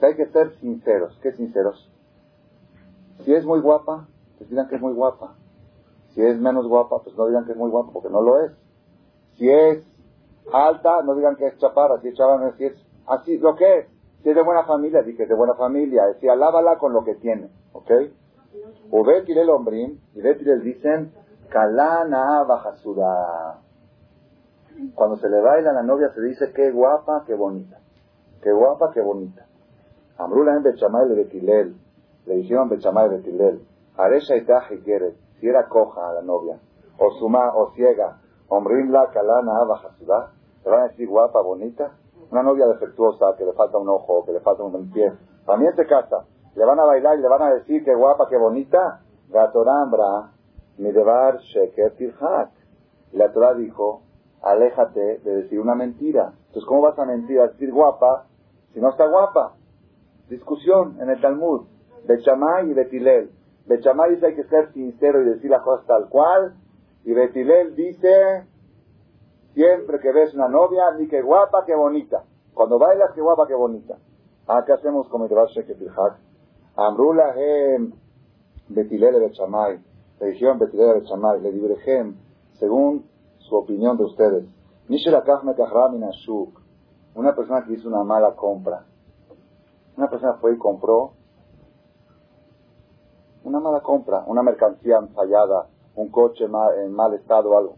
A: hay que ser sinceros. ¿Qué sinceros? Si es muy guapa, pues digan que es muy guapa. Si es menos guapa, pues no digan que es muy guapa, porque no lo es. Si es alta, no digan que es chaparra. Si es chaparra, si es así, lo que es. Si es de buena familia, di que es de buena familia. Si alábala con lo que tiene. ¿Ok? Ubetil el hombrín, y Betil dicen, Kalana bajasuda. Cuando se le baila a la novia se dice, qué guapa, qué bonita. Qué guapa, qué bonita. Amrula en Bechamay de Betilel. Le dijeron Bechamay Betilel. Aresha y quiere, si era coja a la novia, o suma, o ciega, hombrín la kalana bajasuda. Le van a decir guapa, bonita. Una novia defectuosa, que le falta un ojo, que le falta un pie. También se casa le van a bailar y le van a decir qué guapa, qué bonita. Gatorambra, mi debar sheker tirhak. La Torah dijo, aléjate de decir una mentira. Entonces, ¿cómo vas a mentir, a decir guapa, si no está guapa? Discusión en el Talmud. Bechamay y Betilel. Bechamay dice hay que ser sincero y decir las cosas tal cual. Y Betilel dice, siempre que ves una novia, ni que guapa, que bonita. Cuando bailas, qué guapa, qué bonita. Ah, ¿qué hacemos con mi debar sheker tirhak? Amrula hem Betilele Bechamay. Le dijeron Betilele Bechamay, le divergen según su opinión de ustedes. Una persona que hizo una mala compra. Una persona fue y compró una mala compra, una mercancía fallada, un coche en mal estado algo.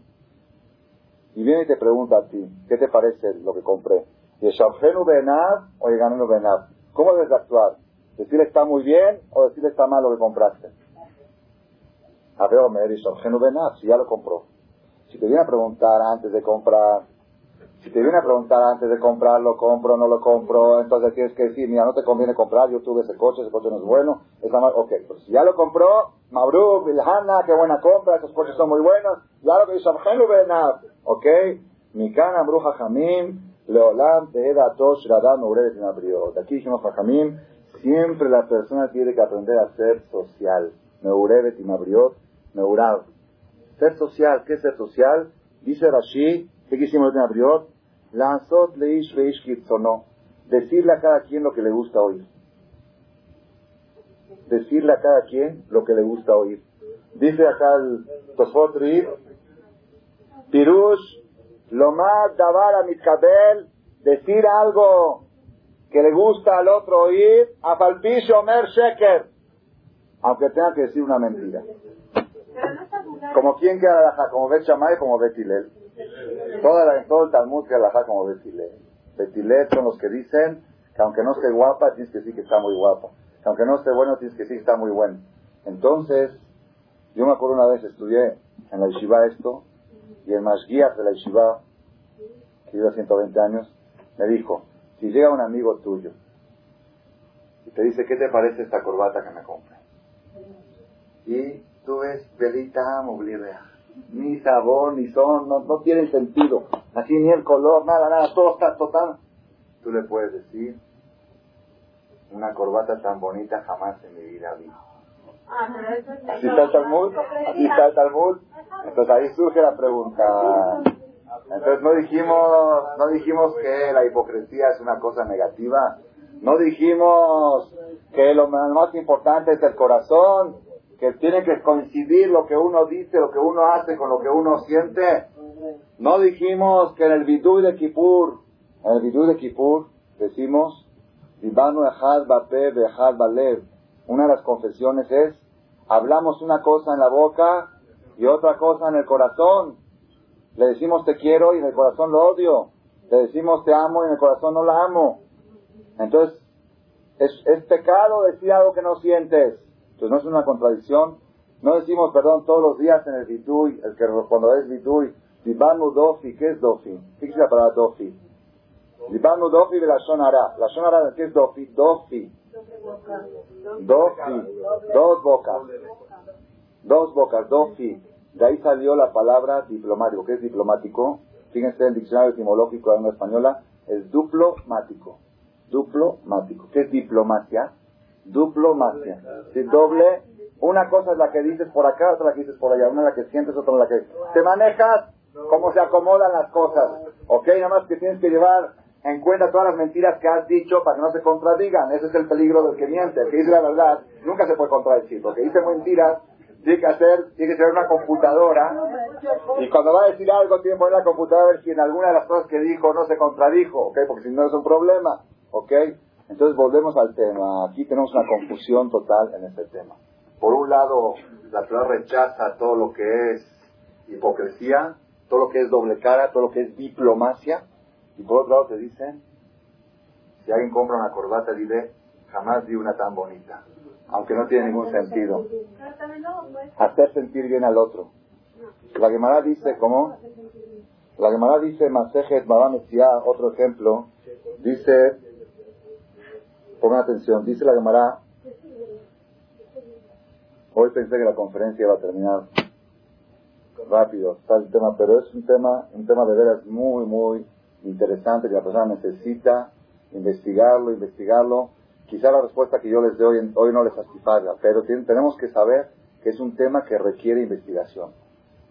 A: Y viene y te pregunta a ti, ¿qué te parece lo que compré? ¿Y Benad o Benad? ¿Cómo debes actuar? Decirle está muy bien o decirle está mal lo que compraste. A ver, Omer, si ya lo compró. Si te viene a preguntar antes de comprar, si te viene a preguntar antes de comprar, lo compro, no lo compro, entonces tienes que decir, mira, no te conviene comprar, yo tuve ese coche, ese coche no es bueno, está mal, ok, pues si ya lo compró, Mabruk, Bilhana, qué buena compra, esos coches son muy buenos, ya lo que dice ok, Mikana, Bruja Jamim, Leolam, Teheda, Tosh, Radam, Uredes, Nabriot. Aquí dijimos a Jamim, Siempre la persona tiene que aprender a ser social. Meurevet y Mabriot, Meurav. Ser social, ¿qué es ser social? Dice Rashi, ¿qué quisimos en Mabriot? Lanzot leish veish kitzono. Decirle a cada quien lo que le gusta oír. Decirle a cada quien lo que le gusta oír. Dice acá el Tosfot Pirush, Lomad Davar Mitkabel, decir algo que le gusta al otro oír, a Falpish Omer Sheker, aunque tenga que decir una mentira. Como quien que alajá, como Bet como Bet Toda la, todo el Talmud que alajá como Bet Hillel. son los que dicen que aunque no esté guapa, tienes que decir que está muy guapa. Que aunque no esté bueno, tienes que decir que está muy bueno. Entonces, yo me acuerdo una vez, estudié en la yeshiva esto, y el más de la yeshiva, que vive 120 años, me dijo, si llega un amigo tuyo y te dice, ¿qué te parece esta corbata que me compré? Y tú ves, velita movilidad, ni sabor, ni son, no, no tienen sentido. Así ni el color, nada, nada, todo está total. Tú le puedes decir, una corbata tan bonita jamás en mi vida vi. Así está el Talmud, así está el Talmud. Entonces ahí surge la pregunta, entonces no dijimos, no dijimos que la hipocresía es una cosa negativa. No dijimos que lo más importante es el corazón, que tiene que coincidir lo que uno dice, lo que uno hace con lo que uno siente. No dijimos que en el vidú de Kippur, en el vidú de Kippur decimos, una de las confesiones es, hablamos una cosa en la boca y otra cosa en el corazón. Le decimos te quiero y en el corazón lo odio. Le decimos te amo y en el corazón no la amo. Entonces, es, pecado decir algo que no sientes. Entonces, no es una contradicción. No decimos perdón todos los días en el bituy, el que cuando es bituy, Libanu dofi, ¿qué es dofi? Fíjese la palabra dofi. Libanu dofi de la shonara. La shonara, ¿qué es dofi? Dofi. Dofi. Dos bocas. Dos bocas, dofi. De ahí salió la palabra diplomático. ¿Qué es diplomático? Fíjense en el diccionario etimológico de la lengua española, es duplomático. Duplomático. ¿Qué es diplomacia? Duplomacia. Si doble, una cosa es la que dices por acá, otra la que dices por allá, una la que sientes, otra la que... Te manejas como se acomodan las cosas. ¿Ok? Nada más que tienes que llevar en cuenta todas las mentiras que has dicho para que no se contradigan. Ese es el peligro del que miente. El que dice la verdad nunca se puede contradecir. Porque dice mentiras, tiene que hacer, tiene que ser una computadora. Y cuando va a decir algo, tiene que poner la computadora a ver si en alguna de las cosas que dijo no se contradijo. ¿Ok? Porque si no es un problema. ¿Ok? Entonces volvemos al tema. Aquí tenemos una confusión total en este tema. Por un lado, la Torah rechaza todo lo que es hipocresía, todo lo que es doble cara, todo lo que es diplomacia. Y por otro lado te dicen, si alguien compra una corbata, dile, jamás vi una tan bonita. Aunque no tiene ningún sentido. Hacer sentir bien al otro. La Gemara dice, ¿cómo? La Gemara dice, Masejet otro ejemplo, dice, pongan atención, dice la Gemara, hoy pensé que la conferencia iba a terminar rápido, está el tema, pero es un tema, un tema de veras muy, muy interesante que la persona necesita investigarlo, investigarlo. Quizá la respuesta que yo les doy hoy no les satisfaga, pero tenemos que saber que es un tema que requiere investigación.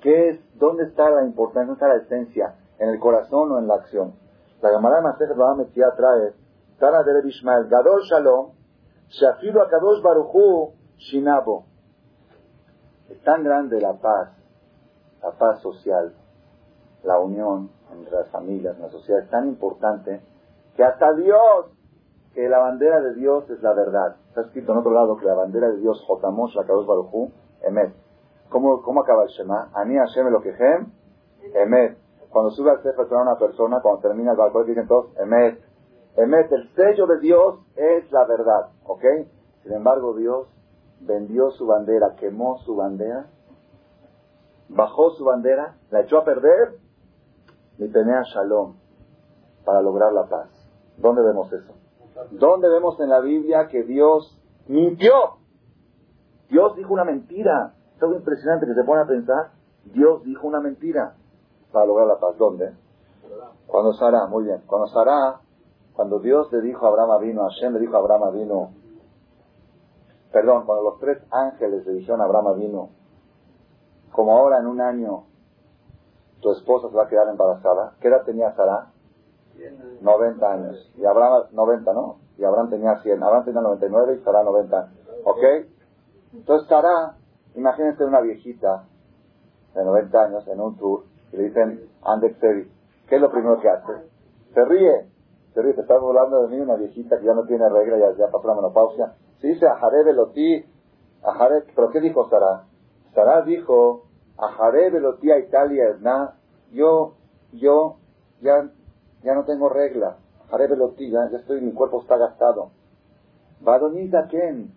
A: ¿Qué es, dónde está la importancia, dónde está la esencia? ¿En el corazón o en la acción? La Gemara de Masejet trae, Tana de Ishmael, Gadol Shalom, Shafilu Akadosh Baruchu Shinabo. Es tan grande la paz la paz social, la unión entre las familias, en la sociedad es tan importante que hasta Dios, que la bandera de Dios es la verdad. Está escrito en otro lado que la bandera de Dios, Jotamosh, la Kadosh Baruchu, Emet. ¿Cómo, ¿Cómo acaba el Shema? Ani Hashem Elokehem, Emet. Cuando sube al Sefer una persona, cuando termina el balcón, dicen todos, Emet. Emet, el sello de Dios es la verdad. ¿Ok? Sin embargo, Dios vendió su bandera, quemó su bandera bajó su bandera, la echó a perder y tenía shalom para lograr la paz. ¿Dónde vemos eso? ¿Dónde vemos en la Biblia que Dios mintió? Dios dijo una mentira. Es algo impresionante que se pone a pensar. Dios dijo una mentira para lograr la paz. ¿Dónde? Cuando Sara, muy bien. Cuando Sara, cuando Dios le dijo a Abraham vino, Hashem le dijo a Abraham vino, perdón, cuando los tres ángeles le dijeron a Abraham vino, como ahora en un año tu esposa se va a quedar embarazada, ¿qué edad tenía Sara? 90 años. Y Abraham, 90, ¿no? Y Abraham tenía 100. Abraham tenía 99 y Sara 90. ¿Ok? Entonces Sara, imagínense una viejita de 90 años en un tour y le dicen, Andex ¿Qué es lo primero que hace? Se ríe. Se ríe, te estás hablando de mí, una viejita que ya no tiene regla, ya, ya pasó la menopausia. Se dice, Ajaré Belotí, Ajaré, ¿pero qué dijo Sara? Sara dijo, Ajaré Velotía Italia na, yo, yo, ya, ya no tengo regla. Ajaré Velotía, ya estoy, mi cuerpo está gastado. Vadonita Ken.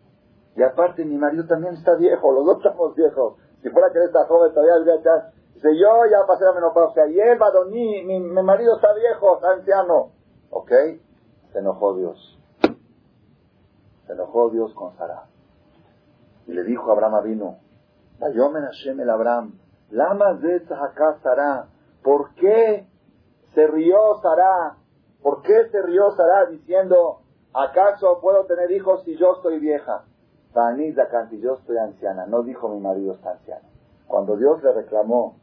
A: Y aparte mi marido también está viejo, los dos estamos viejos. Si fuera que él está joven todavía debería estar. Dice, yo ya pasé la menopausia. Y él, Badoní, mi, mi marido está viejo, está anciano. ¿Ok? Se enojó Dios. Se enojó Dios con Sara. Y le dijo a Abraham vino, Vayomen Hashem el Abraham, Lama Sara, ¿por qué se rió Sara? ¿Por qué se rió diciendo, ¿acaso puedo tener hijos si yo estoy vieja? si yo estoy anciana. No dijo mi marido está anciano. Cuando Dios le reclamó,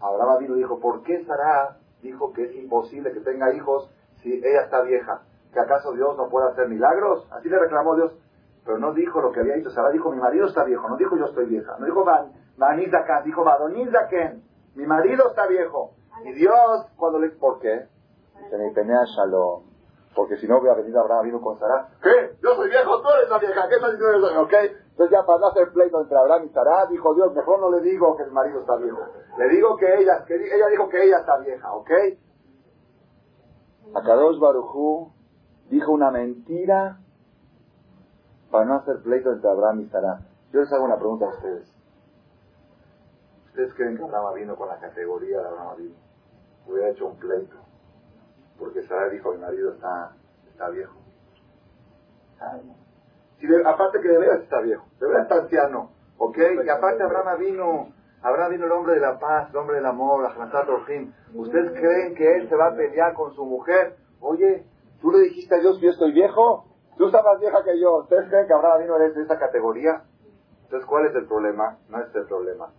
A: Abraham vino dijo, ¿por qué Sara dijo que es imposible que tenga hijos si ella está vieja? ¿Que acaso Dios no puede hacer milagros? Así le reclamó Dios. Pero no dijo lo que había dicho Sara, dijo mi marido está viejo, no dijo yo estoy vieja, no dijo Manizakan, dijo Badonizaken, mi marido está viejo. Y Dios, cuando le... ¿Por qué? Se me penea Shalom. Porque si no hubiera venido Abraham vino con Sara. ¿Qué? Yo soy viejo, tú eres la vieja. ¿Qué estás diciendo eso? ¿Ok? Entonces ya para no hacer pleito entre Abraham y Sara, dijo Dios, mejor no le digo que mi marido está viejo. Le digo que ella, ella dijo que ella está vieja, ¿ok? Akadosh Barujú dijo una mentira para no hacer pleito entre Abraham y Sara. Yo les hago una pregunta a ustedes. ¿Ustedes creen que Abraham vino con la categoría de Abraham vino? Hubiera hecho un pleito. Porque Sara dijo, mi marido está, está viejo. Si aparte que de veras está viejo, de veras está anciano, ¿ok? Y aparte Abraham vino, Abraham vino el hombre de la paz, el hombre del amor, la Rojim. ¿Ustedes creen que él se va a pelear con su mujer? Oye, ¿tú le dijiste a Dios que yo estoy viejo? Tú estás más vieja que yo. ¿Ustedes creen que Abraham vino eres de esa categoría? Entonces, ¿cuál es el problema? No es el problema.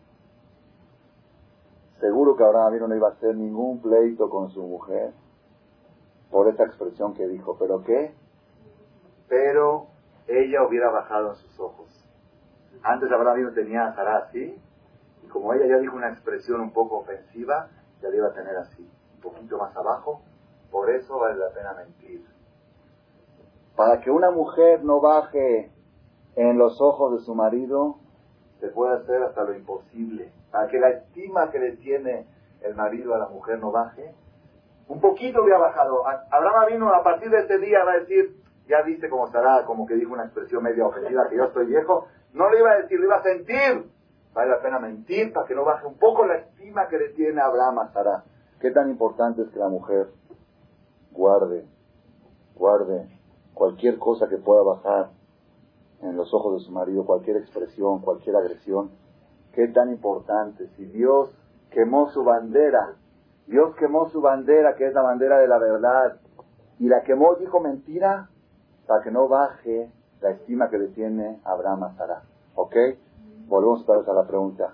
A: Seguro que Abraham vino no iba a hacer ningún pleito con su mujer. por esa expresión que dijo. ¿Pero qué? Pero ella hubiera bajado en sus ojos. Antes Abraham tenía a Sarah así, y como ella ya dijo una expresión un poco ofensiva, ya le iba a tener así, un poquito más abajo. Por eso vale la pena mentir. Para que una mujer no baje en los ojos de su marido, se puede hacer hasta lo imposible. Para que la estima que le tiene el marido a la mujer no baje, un poquito había bajado. Abraham vino a partir de este día va a decir, ya viste cómo estará, como que dijo una expresión media ofensiva, que yo estoy viejo. No le iba a decir, le iba a sentir. Vale la pena mentir para que no baje un poco la estima que le tiene Abraham a Sara. ¿Qué tan importante es que la mujer guarde, guarde cualquier cosa que pueda bajar en los ojos de su marido, cualquier expresión, cualquier agresión? ¿Qué tan importante? Si Dios quemó su bandera, Dios quemó su bandera, que es la bandera de la verdad, y la quemó, dijo mentira, para que no baje la estima que le tiene Abraham a Sara. ¿Ok? Volvemos otra vez a la pregunta.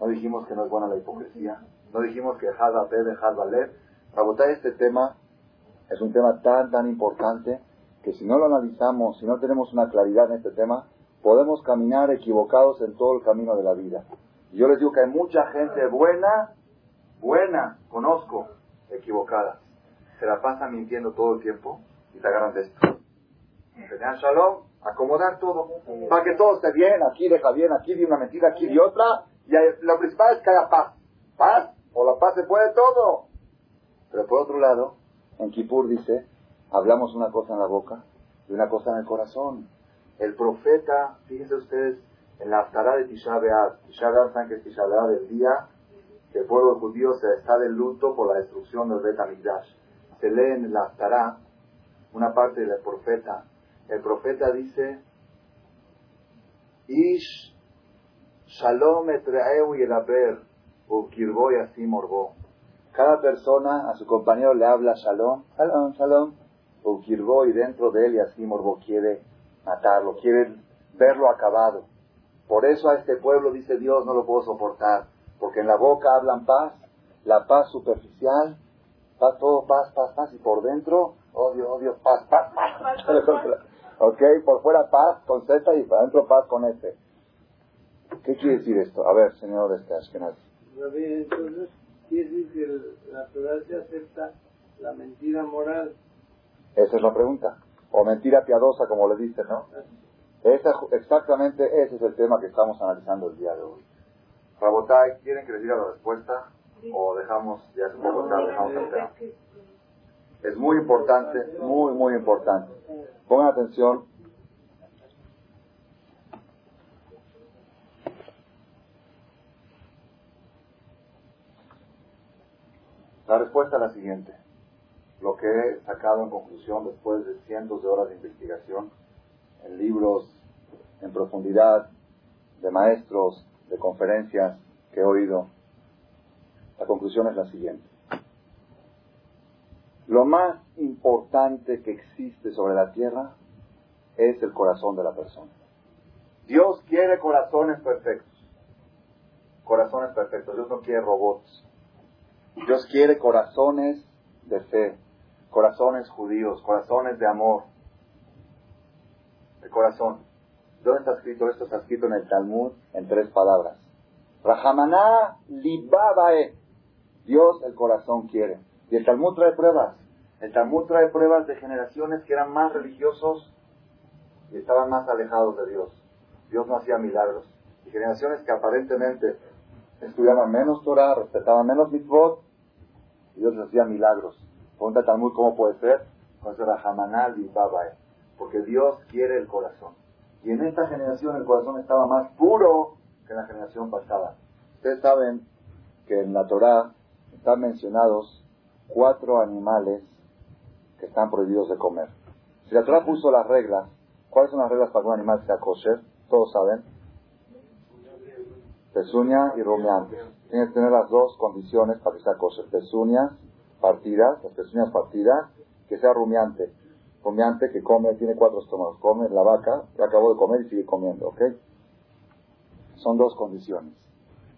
A: No dijimos que no es buena la hipocresía. No dijimos que Lev. Para votar este tema, es un tema tan, tan importante que si no lo analizamos, si no tenemos una claridad en este tema, podemos caminar equivocados en todo el camino de la vida. Yo les digo que hay mucha gente buena, buena, conozco, equivocada. Se la pasa mintiendo todo el tiempo y te agarran de esto. Tenían shalom, acomodar todo, para que todo esté bien, aquí deja bien, aquí di una mentira, aquí di otra, y lo principal es que haya paz. Paz, o la paz se puede todo. Pero por otro lado, en Kippur dice, hablamos una cosa en la boca y una cosa en el corazón. El profeta, fíjense ustedes, en la Aftará de Tisha B'Av, Tisha B'Av, ¿saben que es Tisha B'Av? El día que el pueblo judío se está de luto por la destrucción del Bet Se lee en la Aftará una parte del profeta el profeta dice, Ish Shalom etreeu y y así morbó. Cada persona a su compañero le habla Shalom, Shalom, Shalom, ukirbo y dentro de él y así morbó quiere matarlo, quiere verlo acabado. Por eso a este pueblo dice Dios no lo puedo soportar, porque en la boca hablan paz, la paz superficial, paz todo paz, paz, paz, y por dentro odio, odio, paz, paz, paz. ¿Ok? Por fuera paz con Z y por adentro paz con S. ¿Qué quiere decir esto? A ver, señor este Ashkenaz.
B: Entonces, quiere decir que la Torah se acepta la mentira moral.
A: Esa es la pregunta. O mentira piadosa, como le dice, ¿no? Esa, exactamente ese es el tema que estamos analizando el día de hoy. Rabotai, ¿quieren que les diga la respuesta? O dejamos, ya es un poco tarde, dejamos el tema. Es muy importante, muy, muy importante. Pongan atención. La respuesta es la siguiente. Lo que he sacado en conclusión después de cientos de horas de investigación en libros en profundidad, de maestros, de conferencias que he oído, la conclusión es la siguiente. Lo más importante que existe sobre la tierra es el corazón de la persona. Dios quiere corazones perfectos. Corazones perfectos. Dios no quiere robots. Dios quiere corazones de fe, corazones judíos, corazones de amor. El corazón. ¿Dónde está escrito esto? Está escrito en el Talmud en tres palabras. Rahamaná libabae. Dios el corazón quiere. Y el Talmud trae pruebas. El Talmud trae pruebas de generaciones que eran más religiosos y estaban más alejados de Dios. Dios no hacía milagros. Y generaciones que aparentemente estudiaban menos Torah, respetaban menos mitzvot, y Dios hacía milagros. Pregunta Talmud cómo puede ser. Porque Dios quiere el corazón. Y en esta generación el corazón estaba más puro que en la generación pasada. Ustedes saben que en la Torah están mencionados cuatro animales que están prohibidos de comer. Si la Torah puso las reglas, ¿cuáles son las reglas para que un animal sea kosher? Todos saben. Pezuña y rumiante. Tienes que tener las dos condiciones para que sea kosher. Pezuñas partidas, las pezuñas partidas, que sea rumiante. Rumiante que come, tiene cuatro estómagos. Come la vaca, que acabó de comer y sigue comiendo, ¿ok? Son dos condiciones.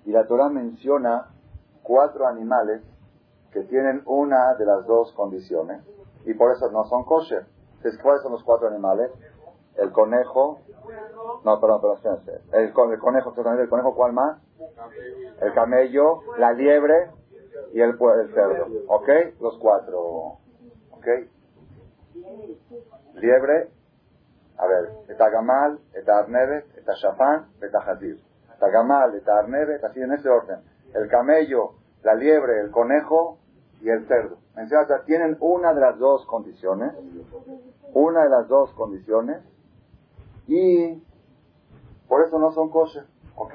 A: Y la Torah menciona cuatro animales que tienen una de las dos condiciones y por eso no son kosher. Entonces, ¿cuáles son los cuatro animales? El conejo, no, perdón, perdón. El, el conejo, el conejo, ¿cuál más? El camello, la liebre y el, el cerdo. ¿Ok? Los cuatro. ¿Ok? Liebre, a ver, está gamal, está arnevet, está shafán, está hazir. Está gamal, está arnevet, así en ese orden. El camello, la liebre, el conejo y el cerdo. Sea, tienen una de las dos condiciones, una de las dos condiciones, y por eso no son kosher, ¿ok?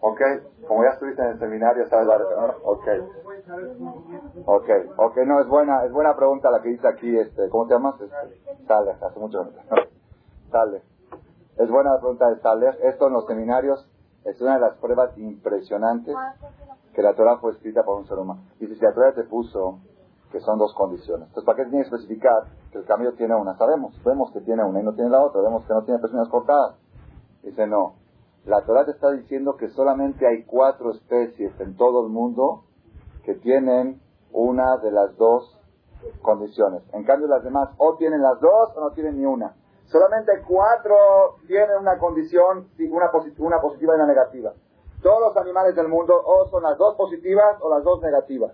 A: Ok, como ya estuviste en el seminario, sabes la ¿no? Ok. Ok, ok, no, es buena, es buena pregunta la que dice aquí, este, ¿cómo te llamas? Este, Sale, hace mucho Sale. Es buena la pregunta de Sale. Esto en los seminarios es una de las pruebas impresionantes que la Torah fue escrita por un ser humano. Y si la Torah te puso que son dos condiciones. Entonces, ¿para qué tiene que especificar que el cambio tiene una? Sabemos, vemos que tiene una y no tiene la otra, vemos que no tiene personas cortadas. Dice, no, la Torah te está diciendo que solamente hay cuatro especies en todo el mundo que tienen una de las dos condiciones. En cambio, las demás o tienen las dos o no tienen ni una. Solamente cuatro tienen una condición, una, positiva y una negativa. Todos los animales del mundo o son las dos positivas o las dos negativas.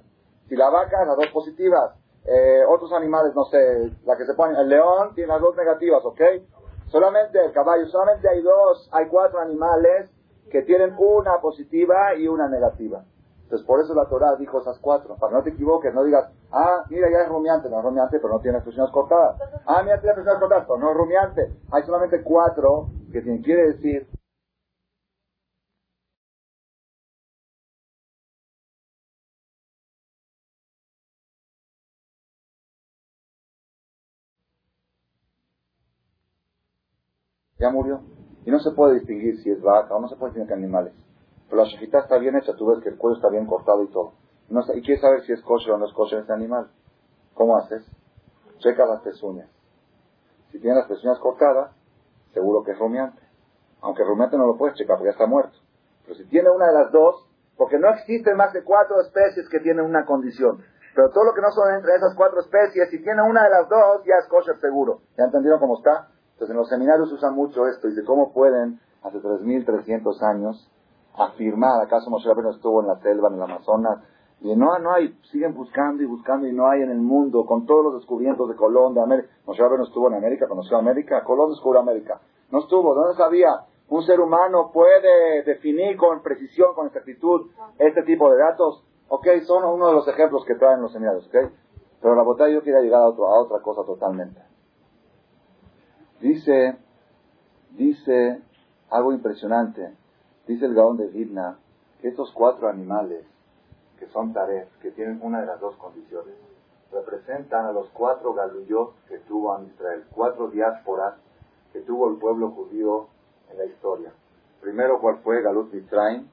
A: Si la vaca, las dos positivas. Eh, otros animales, no sé, la que se pone, el león tiene las dos negativas, ¿ok? Solamente el caballo, solamente hay dos, hay cuatro animales que tienen una positiva y una negativa. Entonces, por eso la Torah dijo esas cuatro, para no te equivoques, no digas, ah, mira, ya es rumiante, no es rumiante, pero no tiene expresiones cortadas. Ah, mira, tiene expresiones cortadas, pero no es rumiante. Hay solamente cuatro que quiere decir ya murió. Y no se puede distinguir si es vaca o no se puede distinguir qué animales. Pero la shejita está bien hecha, tú ves que el cuello está bien cortado y todo. Y quieres saber si es kosher o no es kosher ese animal. ¿Cómo haces? Checa las pezuñas. Si tiene las pezuñas cortadas, seguro que es rumiante. Aunque rumiante no lo puedes checar porque ya está muerto. Pero si tiene una de las dos, porque no existen más de cuatro especies que tienen una condición. Pero todo lo que no son entre esas cuatro especies, si tiene una de las dos, ya es kosher seguro. ¿Ya entendieron cómo está? Entonces en los seminarios usan mucho esto y de cómo pueden, hace 3.300 años, afirmar, acaso Moshe Rabbeinu estuvo en la selva, en el Amazonas, y no, no hay, siguen buscando y buscando y no hay en el mundo, con todos los descubrimientos de Colón, de América. Moshe Rabbeinu estuvo en América, conoció América, Colón descubrió América. No estuvo, ¿dónde sabía? Un ser humano puede definir con precisión, con exactitud, este tipo de datos. Ok, son uno de los ejemplos que traen los seminarios, ok. Pero la botella yo quería llegar a, a otra cosa totalmente. Dice, dice algo impresionante. Dice el Gaón de Vidna que estos cuatro animales, que son taref, que tienen una de las dos condiciones, representan a los cuatro galuyot que tuvo Israel, cuatro diásporas que tuvo el pueblo judío en la historia. Primero, ¿cuál fue Galut Mitzrayim?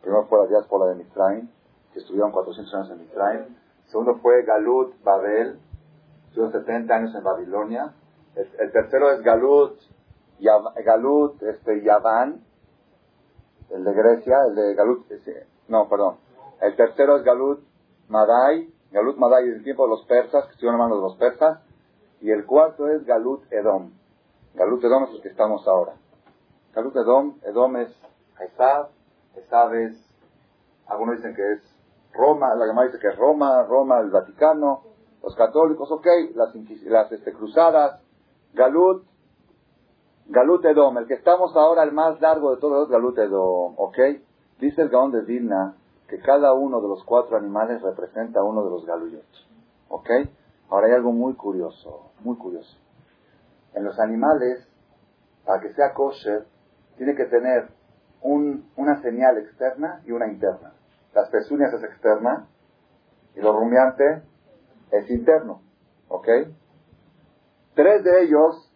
A: Primero fue la diáspora de Mitzrayim, que estuvieron 400 años en Mitzrayim. Segundo fue Galut Babel, estuvieron 70 años en Babilonia. El, tercero es Galut, Galut este, Yaván, el de Grecia, el de Galut, no, perdón. El tercero es Galut Madai, Galut Madai es el tiempo de los persas, que estuvieron en de los persas. Y el cuarto es Galut Edom. Galut Edom es el que estamos ahora. Galut Edom, Edom es Esab, Esab es, algunos dicen que es Roma, la Gemara dice que es Roma, Roma, el Vaticano, los católicos, ok, las, las este, cruzadas, Galut, Galut Edom, el que estamos ahora, el más largo de todos, Galut Edom, ¿ok? Dice el Gaón de Vilna que cada uno de los cuatro animales representa uno de los galuyot, ¿ok? Ahora hay algo muy curioso, muy curioso. En los animales, para que sea kosher, tiene que tener una señal externa y una interna. Las pezuñas es externa y lo rumiante es interno, ¿ok? Tres de ellos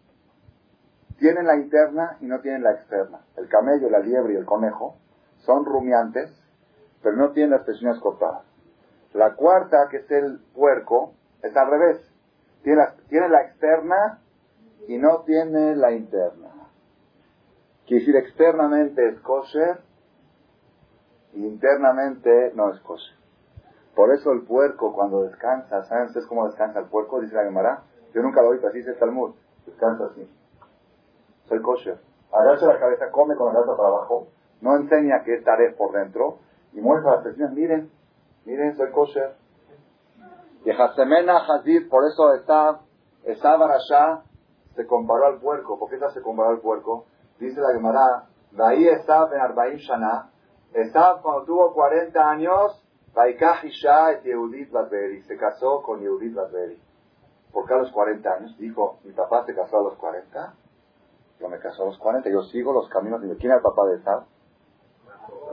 A: tienen la interna y no tienen la externa. El camello, la liebre y el conejo son rumiantes, pero no tienen las pezuñas cortadas. La cuarta, que es el puerco, es al revés. Tiene la, externa y no tiene la interna. Quiere externamente es kosher internamente no es kosher. Por eso el puerco cuando descansa, ¿saben ustedes cómo descansa el puerco? Dice la Gemara. Yo nunca lo he visto, así dice el Talmud. Descansa así. Soy kosher. Agacha la cabeza, come con la cabeza para abajo. No enseña que es taref por dentro. Y muestra las personas, miren, miren, soy kosher. Y Hasemena Hazid, por eso está, está Barashá, se comparó al puerco. ¿Por qué se comparó al puerco? Dice la Gemara, ahí está en Arbaim Shana, está cuando tuvo 40 años, et Yehudit se casó con Yehudit Latberi. ¿Por qué a los 40 años? Dijo, mi papá se casó a los 40, yo me casó a los 40, yo sigo los caminos. de ¿Quién es el papá de Esab?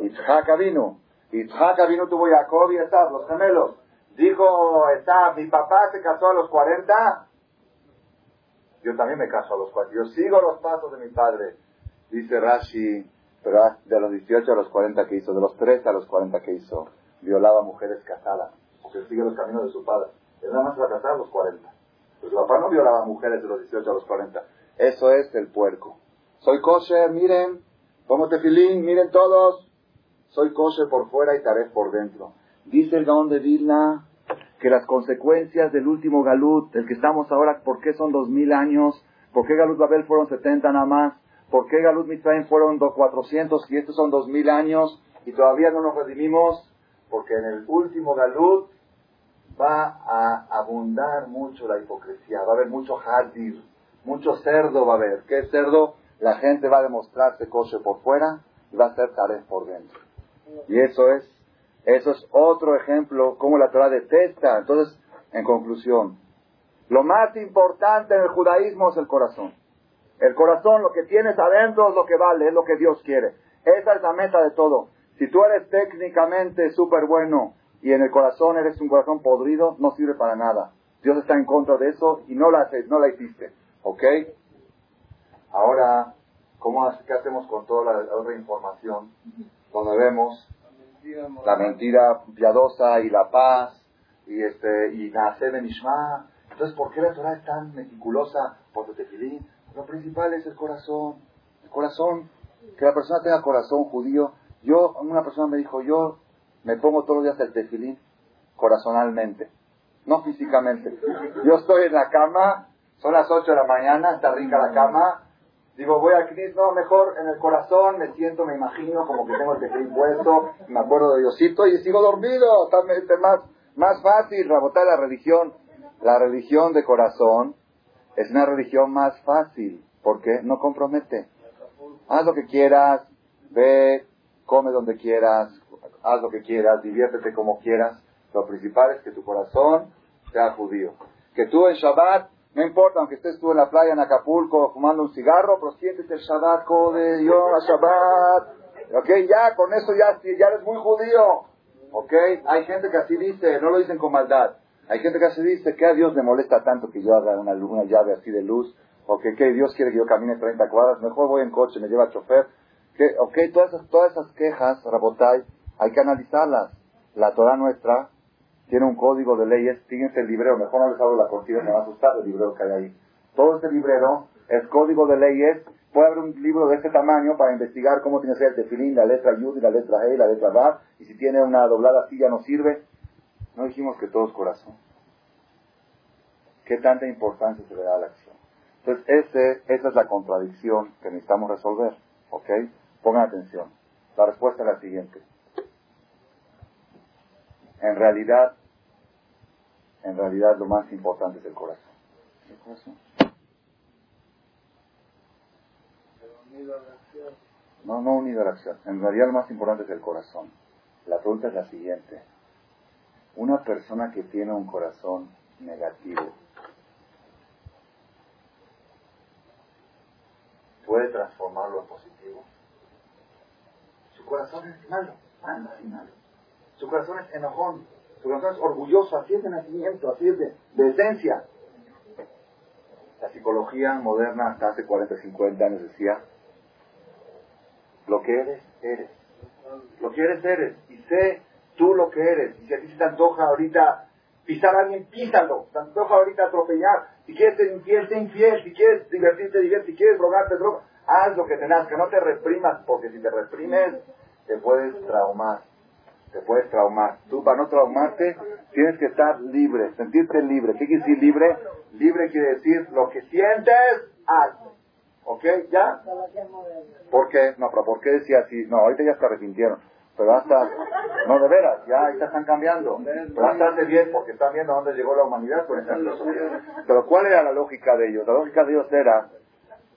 A: Yitzhak vino. Yitzhak vino tuvo Jacob y Esab, los gemelos. Dijo Esab, mi papá se casó a los 40, yo también me caso a los 40. Yo sigo los pasos de mi padre. Dice Rashi, pero de los 18 a los 40 que hizo, de los 13 a los 40 que hizo, violaba mujeres casadas, porque sigue los caminos de su padre. Él nada más va a casar a los 40. Pues su papá no violaba mujeres de los 18 a los 40. Eso es el puerco. Soy kosher, miren, como tefilín, miren todos. Soy kosher por fuera y taref por dentro. Dice el Gaón de Vilna que las consecuencias del último Galut, el que estamos ahora, ¿por qué son dos mil años? ¿Por qué Galut Babel fueron 70 nada más? ¿Por qué Galut Mitzrayim fueron 400 y estos son 2000 años y todavía no nos redimimos? Porque en el último Galut va a abundar mucho la hipocresía, va a haber mucho hadir, mucho cerdo va a haber. ¿Qué cerdo? La gente va a demostrarse coche por fuera y va a hacer tareas por dentro. Y eso es, eso es otro ejemplo como la Torah detesta. Entonces, en conclusión, lo más importante en el judaísmo es el corazón. El corazón, lo que tienes adentro es lo que vale, es lo que Dios quiere. Esa es la meta de todo. Si tú eres técnicamente súper bueno y en el corazón eres un corazón podrido, no sirve para nada. Dios está en contra de eso y no la, no la hiciste. ¿Ok? Ahora, ¿cómo, ¿qué hacemos con toda la otra información? Donde vemos la mentira piadosa y la paz y este y nace de Nishma. Entonces, ¿por qué la Torah es tan meticulosa por tu? Lo principal es el corazón. El corazón, que la persona tenga corazón judío. Yo, una persona me dijo, yo me pongo todos los días el tefilín corazonalmente, no físicamente. Yo estoy en la cama, son las 8 de la mañana, está rica la cama, digo, voy a Cris, no, mejor en el corazón, me siento, me imagino como que tengo el tefilín puesto, me acuerdo de Diosito y sigo dormido, está más, más fácil, rebotar la religión. La religión de corazón es una religión más fácil, porque no compromete. Haz lo que quieras, ve, come donde quieras, haz lo que quieras, diviértete como quieras. Lo principal es que tu corazón sea judío. Que tú en Shabbat, no importa, aunque estés tú en la playa en Acapulco fumando un cigarro, pero siéntete el Shabbat, de yo a Shabbat. Ok, ya, con eso ya, ya eres muy judío. Ok, hay gente que así dice, no lo dicen con maldad. Hay gente que se dice que a Dios le molesta tanto que yo haga una, una llave así de luz, o que, Dios quiere que yo camine 30 cuadras, mejor voy en coche, me lleva chofer. Que, ok, todas esas, todas esas quejas, Rabotai, hay que analizarlas. La Torah nuestra tiene un código de leyes, fíjense el librero, mejor no les hablo la contienda, me va a asustar el librero que hay ahí. Todo este librero es código de leyes, puede haber un libro de este tamaño para investigar cómo tiene que ser el tefilín, la letra Yud y la letra E y la letra Vav, y si tiene una doblada así ya no sirve. No dijimos que todo es corazón. ¿Qué tanta importancia se le da a la acción? Entonces, ese, esa es la contradicción que necesitamos resolver. ¿Ok? Pongan atención. La respuesta es la siguiente. En realidad, en realidad lo más importante es el corazón. ¿El corazón? No, no unido a la acción. En realidad lo más importante es el corazón. La pregunta es la siguiente. Una persona que tiene un corazón negativo, ¿puede transformarlo en positivo? Su corazón es malo, malo, malo. Su corazón es enojón, su corazón es orgulloso, así es de nacimiento, así es de, de esencia. La psicología moderna hasta hace 40, 50 años decía, lo que eres, eres. Lo que eres, eres. Y sé tú lo que eres. Y si a ti se te antoja ahorita pisar a alguien, písalo. Se te antoja ahorita atropellar. Si quieres ser infiel, sé infiel. Si quieres divertirte, divierte. Si quieres drogarte, droga. Haz lo que tengas, que no te reprimas, porque si te reprimes, te puedes traumar. Te puedes traumar. Tú para no traumarte tienes que estar libre, sentirte libre. ¿Qué quiere decir libre? Libre quiere decir lo que sientes, haz. ¿Ok? ¿Ya? ¿Por qué? No, pero ¿por qué decía así? No, ahorita ya se arrepintieron. Pero hasta, no de veras, ya ahorita están cambiando. Pero hasta hace bien porque están viendo dónde llegó la humanidad con esta filosofía. Pero ¿cuál era la lógica de ellos? La lógica de ellos era,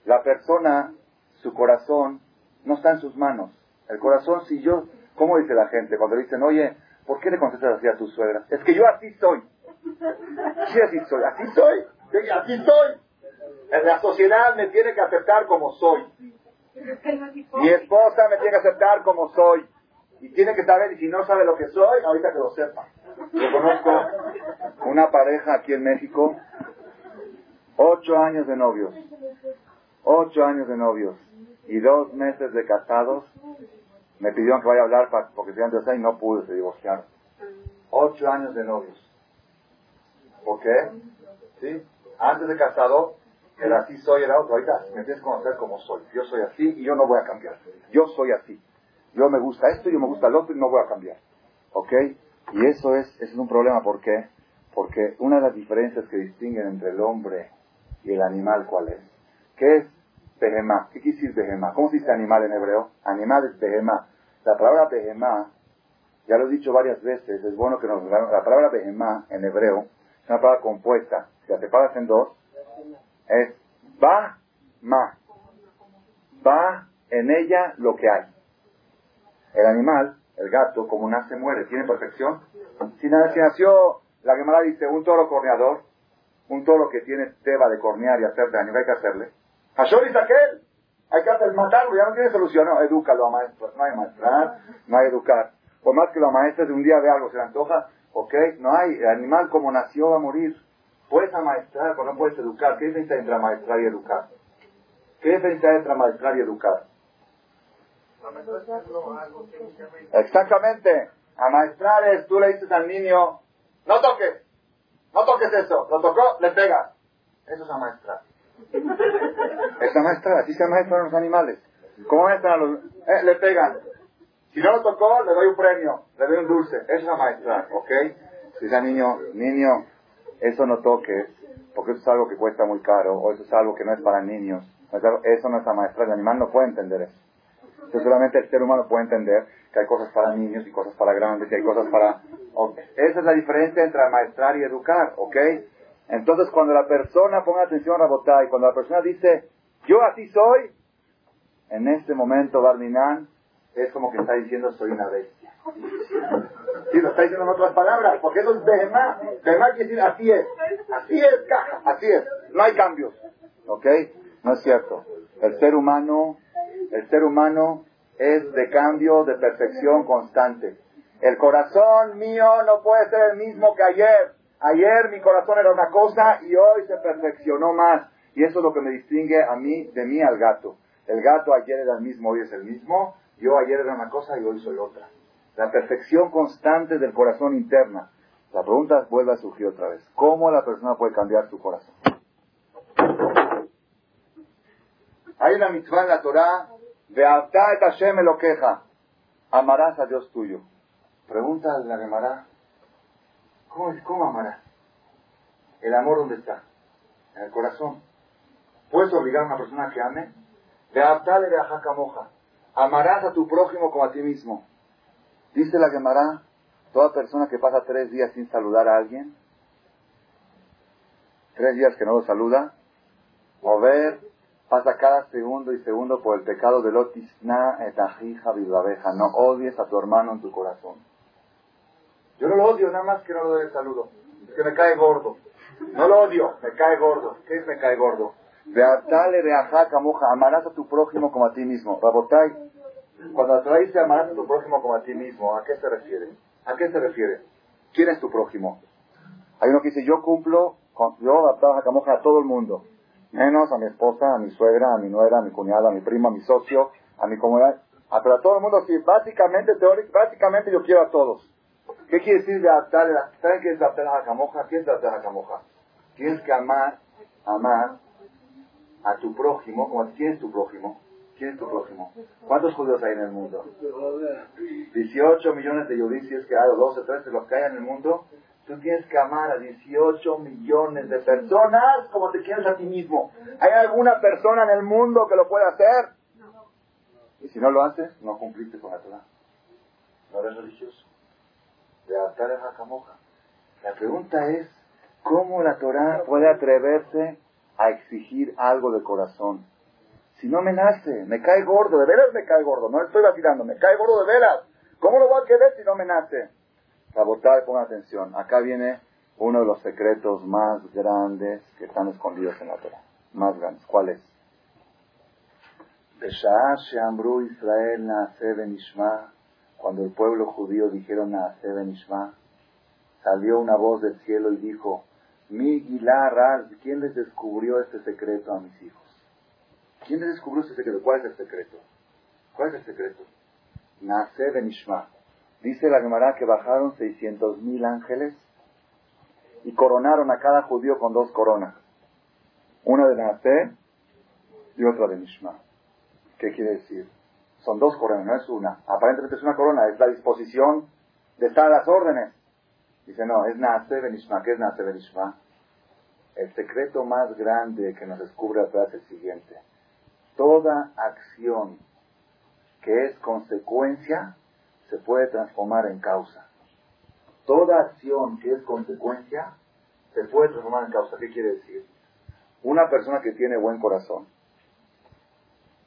A: la persona, su corazón, no está en sus manos. El corazón, si yo, ¿cómo dice la gente cuando dicen, oye, ¿por qué le contestas así a tu suegra? Es que yo así soy. Sí, así soy. Así soy. Así soy. En la sociedad me tiene que aceptar como soy. Mi esposa me tiene que aceptar como soy. Y tiene que saber, y si no sabe lo que soy, ahorita que lo sepa. Yo conozco una pareja aquí en México, ocho años de novios. Ocho años de novios y dos meses de casados. Me pidieron que vaya a hablar para, porque se de y no pude, se divorciaron. Ocho años de novios. ¿Por qué? ¿Sí? Antes de casado, el así soy era otro. Ahorita me tienes que conocer como soy. Yo soy así y yo no voy a cambiar. Yo soy así. Yo me gusta esto, yo me gusta el otro y no voy a cambiar. ¿Ok? Y eso es, es un problema. ¿Por qué? Porque una de las diferencias que distinguen entre el hombre y el animal, ¿cuál es? ¿Qué es behemá? ¿Qué quiere decir behemá? ¿Cómo se dice animal en hebreo? Animal es behemá. La palabra behemá, ya lo he dicho varias veces, es bueno que nos... La palabra behemá en hebreo es una palabra compuesta. Si la separas en dos, es ba, ma. Va en ella lo que hay. El animal, el gato, como nace, muere, ¿tiene perfección? Si nació, la Gemara dice, un toro corneador, un toro que tiene teba de cornear y hacer daño, ¿qué hay que hacerle? Ashor es aquel, hay que hacer, matarlo, ya no tiene solución, no, edúcalo a maestro, no hay maestrar, no hay educar. Por más que lo maestres de un día de algo se le antoja, ok, no hay, el animal como nació va a morir. Puedes amaestrar, pero no puedes educar. ¿Qué diferencia entre amaestrar y educar? ¿Qué diferencia entre amaestrar y educar? Exactamente. Amaestrar es, tú le dices al niño, no toques, no toques eso, lo tocó, le pegas. Eso es amaestrar. Es amaestrar, así se amaestran los animales. ¿Cómo amaestran a los...? Eh, le pegan. Si no lo tocó, le doy un premio, le doy un dulce. Eso es amaestrar, ¿ok? Si ese niño, niño, eso no toques, porque eso es algo que cuesta muy caro, o eso es algo que no es para niños. Eso no es amaestrar, el animal no puede entender eso solamente el ser humano puede entender que hay cosas para niños y cosas para grandes y hay cosas para... Esa es la diferencia entre maestrar y educar, ¿ok? Entonces cuando la persona, ponga atención a y cuando la persona dice, yo así soy, en este momento Barminan es como que está diciendo soy una bestia. Sí, lo está diciendo en otras palabras, porque eso es Behemá. Behemá quiere decir así es. Así es, caja, así es. No hay cambios. ¿Ok? No es cierto. El ser humano el ser humano es de cambio, de perfección constante. El corazón mío no puede ser el mismo que ayer. Ayer mi corazón era una cosa y hoy se perfeccionó más. Y eso es lo que me distingue a mí, de mí al gato. El gato ayer era el mismo, hoy es el mismo. Yo ayer era una cosa y hoy soy otra. La perfección constante del corazón interna. La pregunta vuelve a surgir otra vez. ¿Cómo la persona puede cambiar su corazón? Hay una mitzvah en la Torah Beata et Hashem lo queja. Amarás a Dios tuyo. Pregunta a la Gemara. ¿Cómo, ¿Cómo amarás? ¿El amor dónde está? En el corazón. ¿Puedes obligar a una persona que ame? Beata le moja. Amarás a tu prójimo como a ti mismo. Dice la Gemara, toda persona que pasa tres días sin saludar a alguien, tres días que no lo saluda, o ver pasa cada segundo y segundo por el pecado del otisna etajija vivabeja. No odies a tu hermano en tu corazón. Yo no lo odio, nada más que no lo doy el saludo. Es que me cae gordo. No lo odio, me cae gordo. ¿Qué es me cae gordo? Beatale reajaca moja, amarás a tu prójimo como a ti mismo. Rabotai, cuando la amarás a tu prójimo como a ti mismo, ¿a qué se refiere? ¿A qué se refiere? ¿Quién es tu prójimo? Hay uno que dice, yo cumplo, con, yo a todo el mundo menos a mi esposa, a mi suegra, a mi nuera, a mi cuñada, a mi primo, a mi socio, a mi comunidad, a, pero a todo el mundo sí, básicamente, básicamente yo quiero a todos. ¿Qué quiere decir de adaptar? ¿Saben qué es adaptar a la camoja? ¿Qué es adaptar a la camoja? Tienes que amar, amar a tu prójimo, como quién es tu prójimo, ¿Quién es tu prójimo? ¿Cuántos judíos hay en el mundo? 18 millones de judíos, si es que hay 12, 13, los que hay en el mundo. Tú tienes que amar a 18 millones de personas como te quieres a ti mismo. ¿Hay alguna persona en el mundo que lo pueda hacer? Y si no lo haces, no cumpliste con la Torah. No eres religioso. De adaptar a Camoja. La pregunta es, ¿cómo la Torah puede atreverse a exigir algo de corazón? Si no me nace, me cae gordo, de veras me cae gordo, no estoy vacilando, me cae gordo de veras. ¿Cómo lo voy a querer si no me nace? Sabotar, pon atención. Acá viene uno de los secretos más grandes que están escondidos en la Torah. Más grandes. ¿Cuál es? Israel cuando el pueblo judío dijeron Naase Ishma, salió una voz del cielo y dijo, Mi Gilar, ¿quién les descubrió este secreto a mis hijos? ¿Quién les descubrió este secreto? ¿Cuál es el secreto? ¿Cuál es el secreto? Naase Ishma. Dice la Gemara que bajaron 600 mil ángeles y coronaron a cada judío con dos coronas. Una de Naase y otra de Nishma. ¿Qué quiere decir? Son dos coronas, no es una. Aparentemente es una corona, es la disposición de estar las órdenes. Dice, no, es Naase Benishma. ¿Qué es Naase Benishma? El secreto más grande que nos descubre atrás es el siguiente. Toda acción que es consecuencia se puede transformar en causa. Toda acción que es consecuencia se puede transformar en causa. ¿Qué quiere decir? Una persona que tiene buen corazón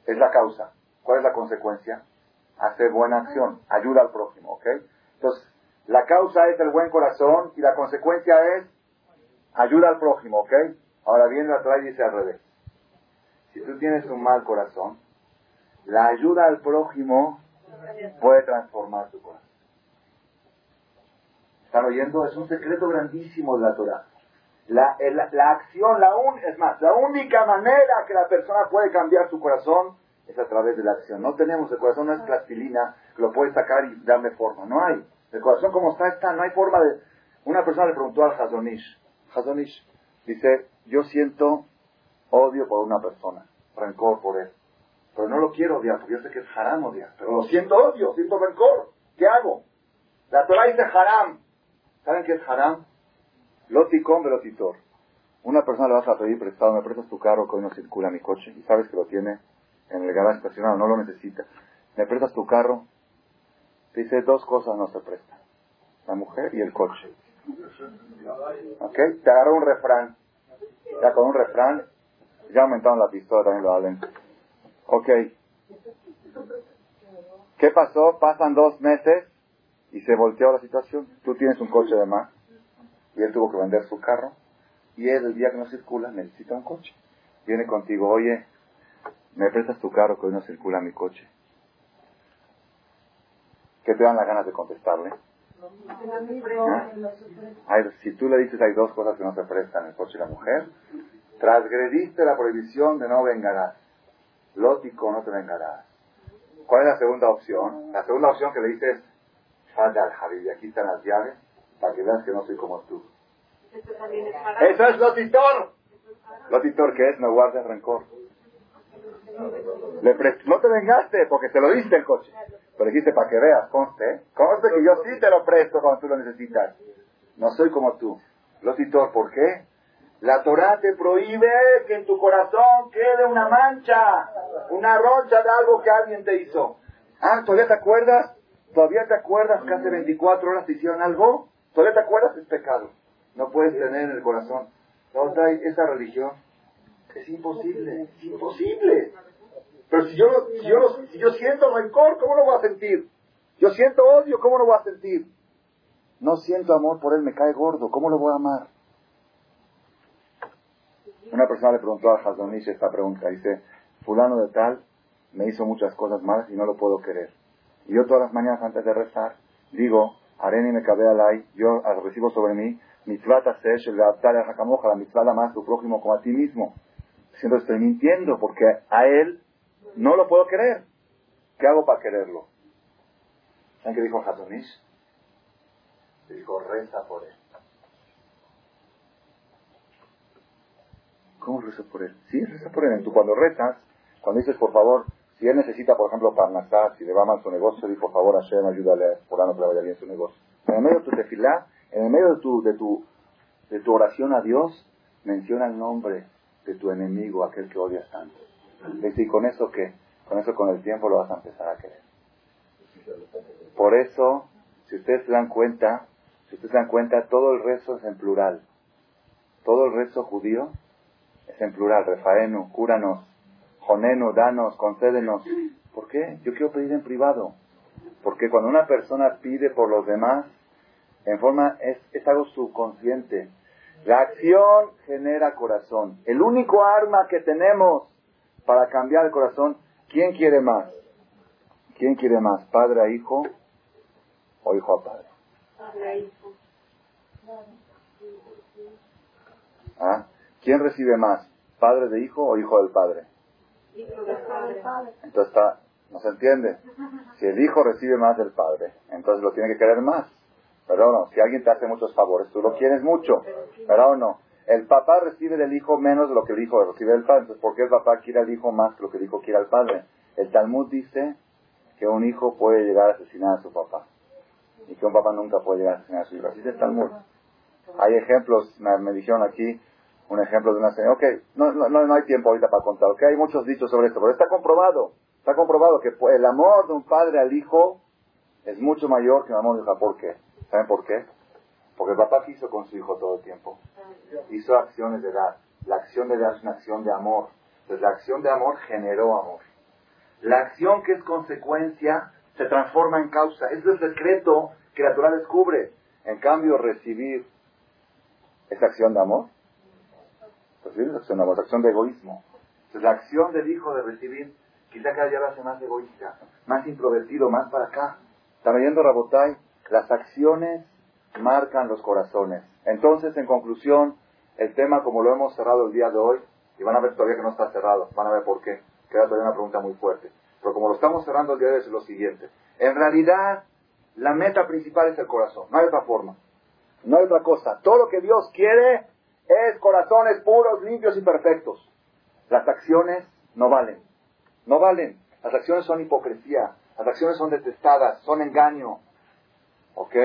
A: es la causa. ¿Cuál es la consecuencia? Hacer buena acción, ayuda al prójimo, ¿ok? Entonces, la causa es el buen corazón y la consecuencia es ayuda al prójimo, ¿ok? Ahora viene la Torah y dice al revés. Si tú tienes un mal corazón, la ayuda al prójimo puede transformar tu corazón. ¿Están oyendo? Es un secreto grandísimo de la Torah. La, la, acción, la un, es más, la única manera que la persona puede cambiar su corazón es a través de la acción. No tenemos, el corazón no es plastilina que lo puedes sacar y darle forma. No hay. El corazón como está, está. No hay forma de... Una persona le preguntó al Hazonish. Hazonish dice, yo siento odio por una persona, rencor por él. Pero no lo quiero odiar, porque yo sé que es haram odiar. Pero lo siento odio, siento rencor. ¿Qué hago? La Torah dice haram. ¿Saben qué es haram? Loticón velotitor. Una persona le vas a pedir prestado, me prestas tu carro que hoy no circula mi coche y sabes que lo tiene en el garaje estacionado, no lo necesita. Me prestas tu carro, dice dos cosas no se prestan. La mujer y el coche. ¿Ok? Te agarró un refrán. Ya con un refrán, ya aumentaron la pistola, también lo hablen. Ok. ¿Qué pasó? Pasan dos meses y se volteó la situación. Tú tienes un coche de más y él tuvo que vender su carro y él el día que no circula necesita un coche. Viene contigo, oye, me prestas tu carro que hoy no circula mi coche. ¿Qué te dan las ganas de contestarle? ¿Ah? si tú le dices hay dos cosas que no se prestan, el coche y la mujer, transgrediste la prohibición de no vengarás. Lótico, no te vengarás. ¿Cuál es la segunda opción? La segunda opción que le dices, Fadal Javi, aquí están las llaves, para que veas que no soy como tú. Eso es lotitor. Lotitor, ¿qué es? No guardes rencor. No te vengaste porque te lo diste el coche. Pero dijiste para que veas, conste. Conste que yo sí te lo presto cuando tú lo necesitas. No soy como tú. Lotitor, ¿por qué? La Torah te prohíbe que en tu corazón quede una mancha, una roncha de algo que alguien te hizo. Ah, ¿todavía te acuerdas? ¿Todavía te acuerdas que hace 24 horas te hicieron algo? ¿Todavía te acuerdas? Es pecado. No puedes tener en el corazón. Esa religión es imposible, es imposible. Pero si yo, si yo, si yo siento rencor, ¿cómo lo voy a sentir? Yo siento odio, ¿cómo lo voy a sentir? No siento amor por él, me cae gordo, ¿cómo lo voy a amar? Una persona le preguntó a Hazonish esta pregunta, dice, fulano de tal me hizo muchas cosas malas y no lo puedo querer. Y yo todas las mañanas antes de rezar, digo, Areni me cabe alay, yo recibo sobre mí, mitzvah tasesh, el a hakamoja, la mitzvah más tu prójimo como a ti mismo. Siento estoy mintiendo porque a él no lo puedo querer. ¿Qué hago para quererlo? ¿Saben qué dijo Hazonish? Dijo, reza por él. ¿Cómo reza por él? Sí, reza por él. Tú cuando rezas, cuando dices, por favor, Si él necesita, por ejemplo, Parnasá, si le va mal su negocio, di por favor a Hashem, ayúdale por no que le vaya bien su negocio. En el medio de tu tefilá, en el medio de tu, de tu, de tu oración a Dios, menciona el nombre de tu enemigo, aquel que odias tanto. Y con eso que, con eso con el tiempo lo vas a empezar a querer. Por eso, si ustedes se dan cuenta, si ustedes se dan cuenta, todo el rezo es en plural. Todo el rezo judío es en plural. Refaenu, cúranos, jonenu, danos, concédenos. ¿Por qué? Yo quiero pedir en privado. Porque cuando una persona pide por los demás, en forma, es, es algo subconsciente. La acción genera corazón. El único arma que tenemos para cambiar el corazón, ¿quién quiere más? ¿Quién quiere más? ¿Padre a hijo o hijo a padre? Padre a hijo. ¿Ah? ¿Quién recibe más? ¿Padre de hijo o hijo del padre? Entonces está, no se entiende. Si el hijo recibe más del padre, entonces lo tiene que querer más. ¿Verdad o no? Si alguien te hace muchos favores, tú lo quieres mucho. ¿Verdad o no? El papá recibe del hijo menos de lo que el hijo recibe del padre. Entonces, ¿por qué el papá quiere al hijo más que lo que el hijo quiere al padre? El Talmud dice que un hijo puede llegar a asesinar a su papá. Y que un papá nunca puede llegar a asesinar a su hijo. Así es el Talmud. Hay ejemplos, me, dijeron aquí, un ejemplo de una señora. Ok, no, no, no hay tiempo ahorita para contar. Ok, hay muchos dichos sobre esto, pero está comprobado. Está comprobado que el amor de un padre al hijo es mucho mayor que el amor de un. ¿Por qué? ¿Saben por qué? Porque el papá quiso con su hijo todo el tiempo. Hizo acciones de dar. La acción de dar es una acción de amor. Entonces la acción de amor generó amor. La acción que es consecuencia se transforma en causa. Es el secreto que la Torah descubre. En cambio, recibir esa acción de amor. Recibir esa acción de amor, acción de egoísmo. Entonces la acción del hijo de recibir quizá cada día lo hace más egoísta, más introvertido, más para acá. Está leyendo Rabotai, las acciones marcan los corazones. Entonces, en conclusión, el tema como lo hemos cerrado el día de hoy, y van a ver todavía que no está cerrado, van a ver por qué, queda todavía una pregunta muy fuerte. Pero como lo estamos cerrando el día de hoy es lo siguiente. En realidad, la meta principal es el corazón, no hay otra forma, no hay otra cosa. Todo lo que Dios quiere es corazones puros, limpios y perfectos. Las acciones no valen, no valen. Las acciones son hipocresía, las acciones son detestadas, son engaño, ¿Ok?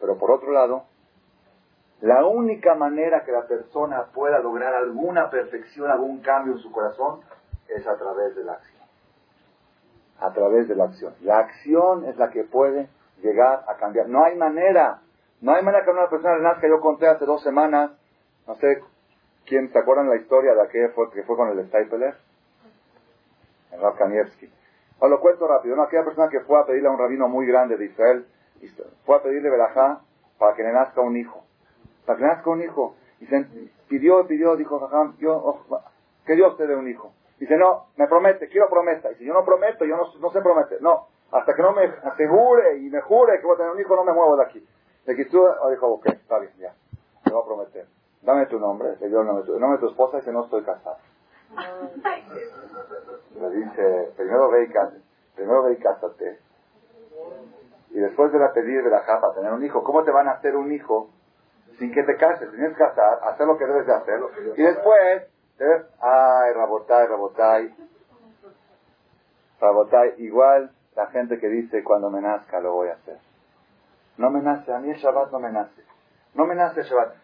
A: Pero por otro lado, la única manera que la persona pueda lograr alguna perfección, algún cambio en su corazón, es a través de la acción. A través de la acción. La acción es la que puede llegar a cambiar. No hay manera. No hay manera que una persona le nazca. Yo conté hace dos semanas, no sé quién se acuerdan la historia de aquella fue, que fue con el Stapler, el Rav Kanievski. Os lo cuento rápido. ¿no? Aquella persona que fue a pedirle a un rabino muy grande de Israel fue a pedirle verajá para que le nazca un hijo. Para que le nazca un hijo. Y se pidió, pidió, dijo Jajam, yo, oh, que Dios te dé un hijo. Dice, no, me promete, quiero promesa. Y si yo no prometo, yo no, no sé prometer. No, hasta que no me asegure y me jure que voy a tener un hijo, no me muevo de aquí. Le quitó, dijo, ok, está bien, ya, te voy a prometer. Dame tu nombre, le dio el nombre, el nombre de tu esposa y dice, no estoy casado. Le dice, primero ve y cásate, primero ve y cásate, y después de la pedir de la japa tener un hijo, ¿cómo te van a hacer un hijo sin que te cases? Tienes que casar, hacer lo que debes de hacer. Y después, debes, ay, rabotay, rabotay. Rabotay, igual la gente que dice, cuando me nazca lo voy a hacer. No me nace, a mí el Shabbat no me nace. No me nace el Shabbat.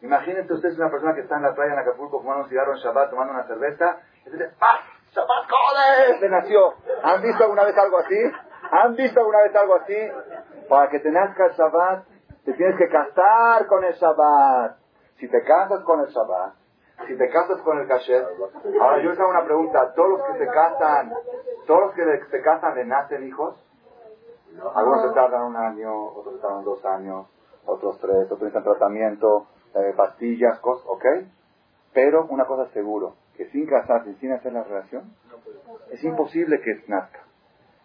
A: Imagínense ustedes una persona que está en la playa en Acapulco fumando un cigarro en Shabbat, tomando una cerveza, y dice, ¡ah! ¡Shabbat joder! Se nació. ¿Han visto alguna vez algo así? ¿Han visto alguna vez algo así? Para que te nazca el Shabbat, te tienes que casar con el Shabbat. Si te casas con el Shabbat, si te casas con el Kasher, ahora yo les hago una pregunta, ¿todos los que se casan, todos los que se casan le nacen hijos? Algunos se tardan un año, otros se tardan dos años, otros tres, otros necesitan tratamiento, eh, pastillas, cosas, ¿ok? Pero una cosa seguro, que sin casarse, sin hacer la relación, es imposible que nazca.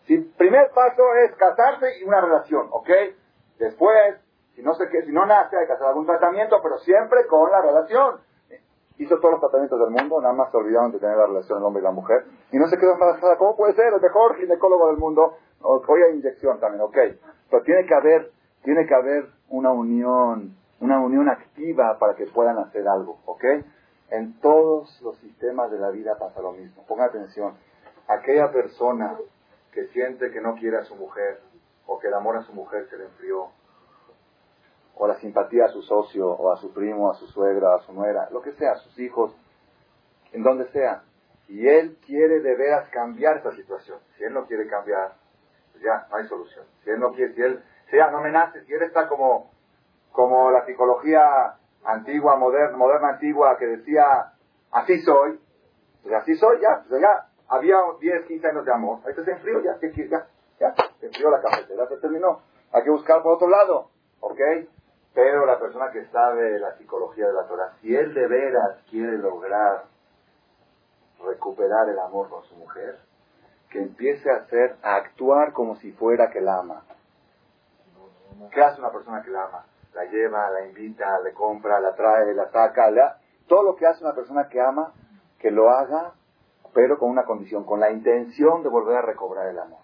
A: Si primer paso es casarse y una relación, ¿ok? Después, si no sé qué, si no nace, hay que hacer algún tratamiento, pero siempre con la relación. Hizo todos los tratamientos del mundo, nada más se olvidaron de tener la relación el hombre y la mujer, y no se quedó embarazada. ¿Cómo puede ser? El mejor ginecólogo del mundo. Hoy hay inyección también, ¿ok? Pero tiene que haber, tiene que haber una unión, una unión activa para que puedan hacer algo, ¿ok? En todos los sistemas de la vida pasa lo mismo. Pongan atención. aquella persona que siente que no quiere a su mujer, o que el amor a su mujer se le enfrió, o la simpatía a su socio, o a su primo, a su suegra, a su nuera, lo que sea, a sus hijos, en donde sea, y él quiere de veras cambiar esta situación, si él no quiere cambiar, pues ya no hay solución. Si él no quiere, si él, si ya no me nace, si él está como, como la psicología antigua, moderna, moderna antigua, que decía, así soy, pues así soy, ya, pues ya, había 10, 15 años de amor, ahorita se enfrió, ya, ya, ya, se enfrió la cafetera, se terminó. Hay que buscar por otro lado, ¿ok? Pero la persona que sabe la psicología de la Torah, si él de veras quiere lograr recuperar el amor con su mujer, que empiece a hacer, a actuar como si fuera que la ama. ¿Qué hace una persona que la ama? La lleva, la invita, le compra, la trae, la saca, la... todo lo que hace una persona que ama, que lo haga, pero con una condición, con la intención de volver a recobrar el amor.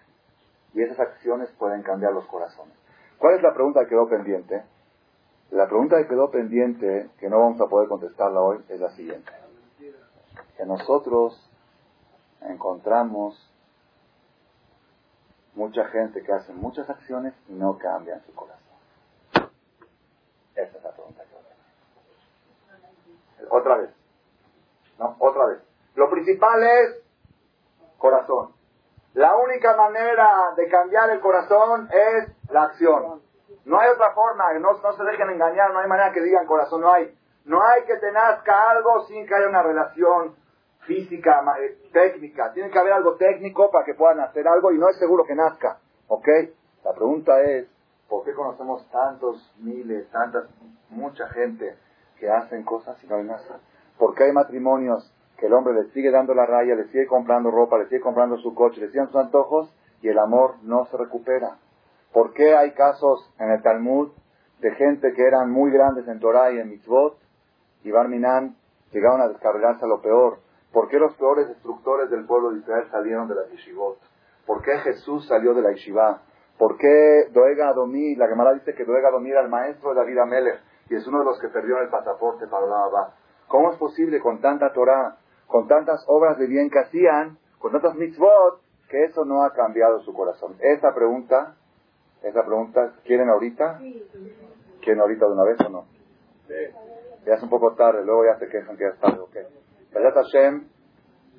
A: Y esas acciones pueden cambiar los corazones. ¿Cuál es la pregunta que quedó pendiente? La pregunta que quedó pendiente, que no vamos a poder contestarla hoy, es la siguiente. Que nosotros encontramos mucha gente que hace muchas acciones y no cambian su corazón. Esa es la pregunta que voy a Otra vez. No, otra vez. Lo principal es corazón. La única manera de cambiar el corazón es la acción. No hay otra forma, no, no se dejen engañar, no hay manera que digan corazón, no hay. No hay que te nazca algo sin que haya una relación física, eh, técnica. Tiene que haber algo técnico para que puedan hacer algo y no es seguro que nazca. ¿Ok? La pregunta es, ¿por qué conocemos tantos miles, tantas, mucha gente que hacen cosas y no nada? ¿Por qué hay matrimonios que el hombre le sigue dando la raya, le sigue comprando ropa, le sigue comprando su coche, le siguen sus antojos y el amor no se recupera? ¿Por qué hay casos en el Talmud de gente que eran muy grandes en Torah y en Mitzvot y Barminan llegaron a descargarse a lo peor? ¿Por qué los peores destructores del pueblo de Israel salieron de la yeshivot? ¿Por qué Jesús salió de la yeshiva? ¿Por qué Doega Adomí, la Gemara dice que Doega Adomí era el maestro de David Amelech y es uno de los que perdió el pasaporte para la Abba? ¿Cómo es posible con tanta Torah, con tantas obras de bien que hacían, con tantas mitzvot, que eso no ha cambiado su corazón? Esa pregunta, esa pregunta, ¿quieren ahorita? ¿Quieren ahorita de una vez o no? Ya es un poco tarde, luego ya se quejan que ya es tarde, ok. Hashem,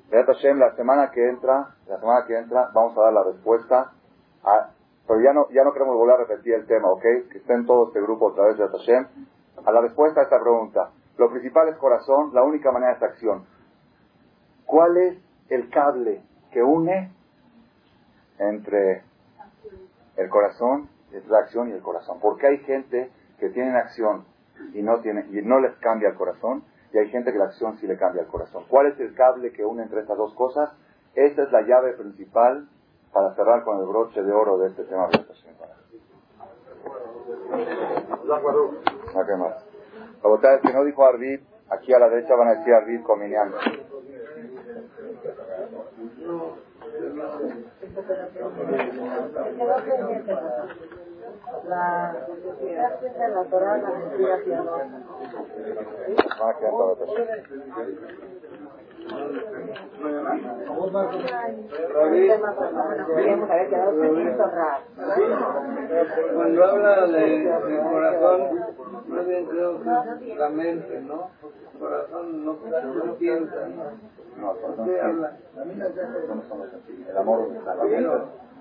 A: Hashem, la semana que entra, la semana que entra, vamos a dar la respuesta. A, pero ya no, ya no queremos volver a repetir el tema, ¿ok? Que estén todo este grupo otra vez de Hashem. A la respuesta a esta pregunta. Lo principal es corazón, la única manera es acción. ¿Cuál es el cable que une entre el corazón, la acción y el corazón? Porque hay gente que tiene acción y no tiene, y no les cambia el corazón, y hay gente que la acción sí le cambia el corazón. ¿Cuál es el cable que une entre estas dos cosas? Esta es la llave principal para cerrar con el broche de oro de este tema de ¿A qué más? La que no dijo Arvid, aquí a la derecha van a decir Arvid Cominiano
C: la la Torah, la mentira.
B: Cuando habla de, corazón, no que la mente, ¿no? El corazón no, no piensa, ¿no?
A: No, el habla? El amor está la mente,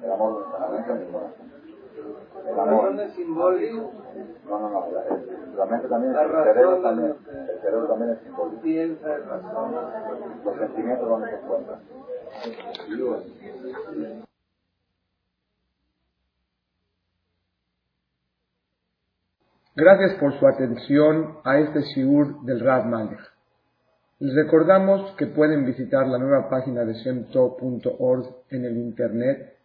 A: el amor está la mente el corazón.
B: El amor es simbólico.
A: No, no, no. La, mente también es, el cerebro también, el cerebro también es simbólico.
B: Piensa, razón.
A: Los sentimientos donde se encuentran.
D: Gracias por su atención a este shiur del Rad Malek. Les recordamos que pueden visitar la nueva página de shemto.org en el internet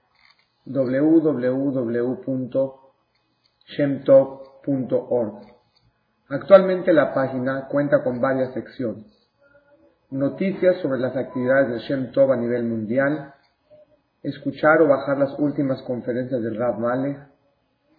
D: www.shemtov.org. Actualmente la página cuenta con varias secciones. Noticias sobre las actividades de Shem Tov a nivel mundial, escuchar o bajar las últimas conferencias del Rab Malek,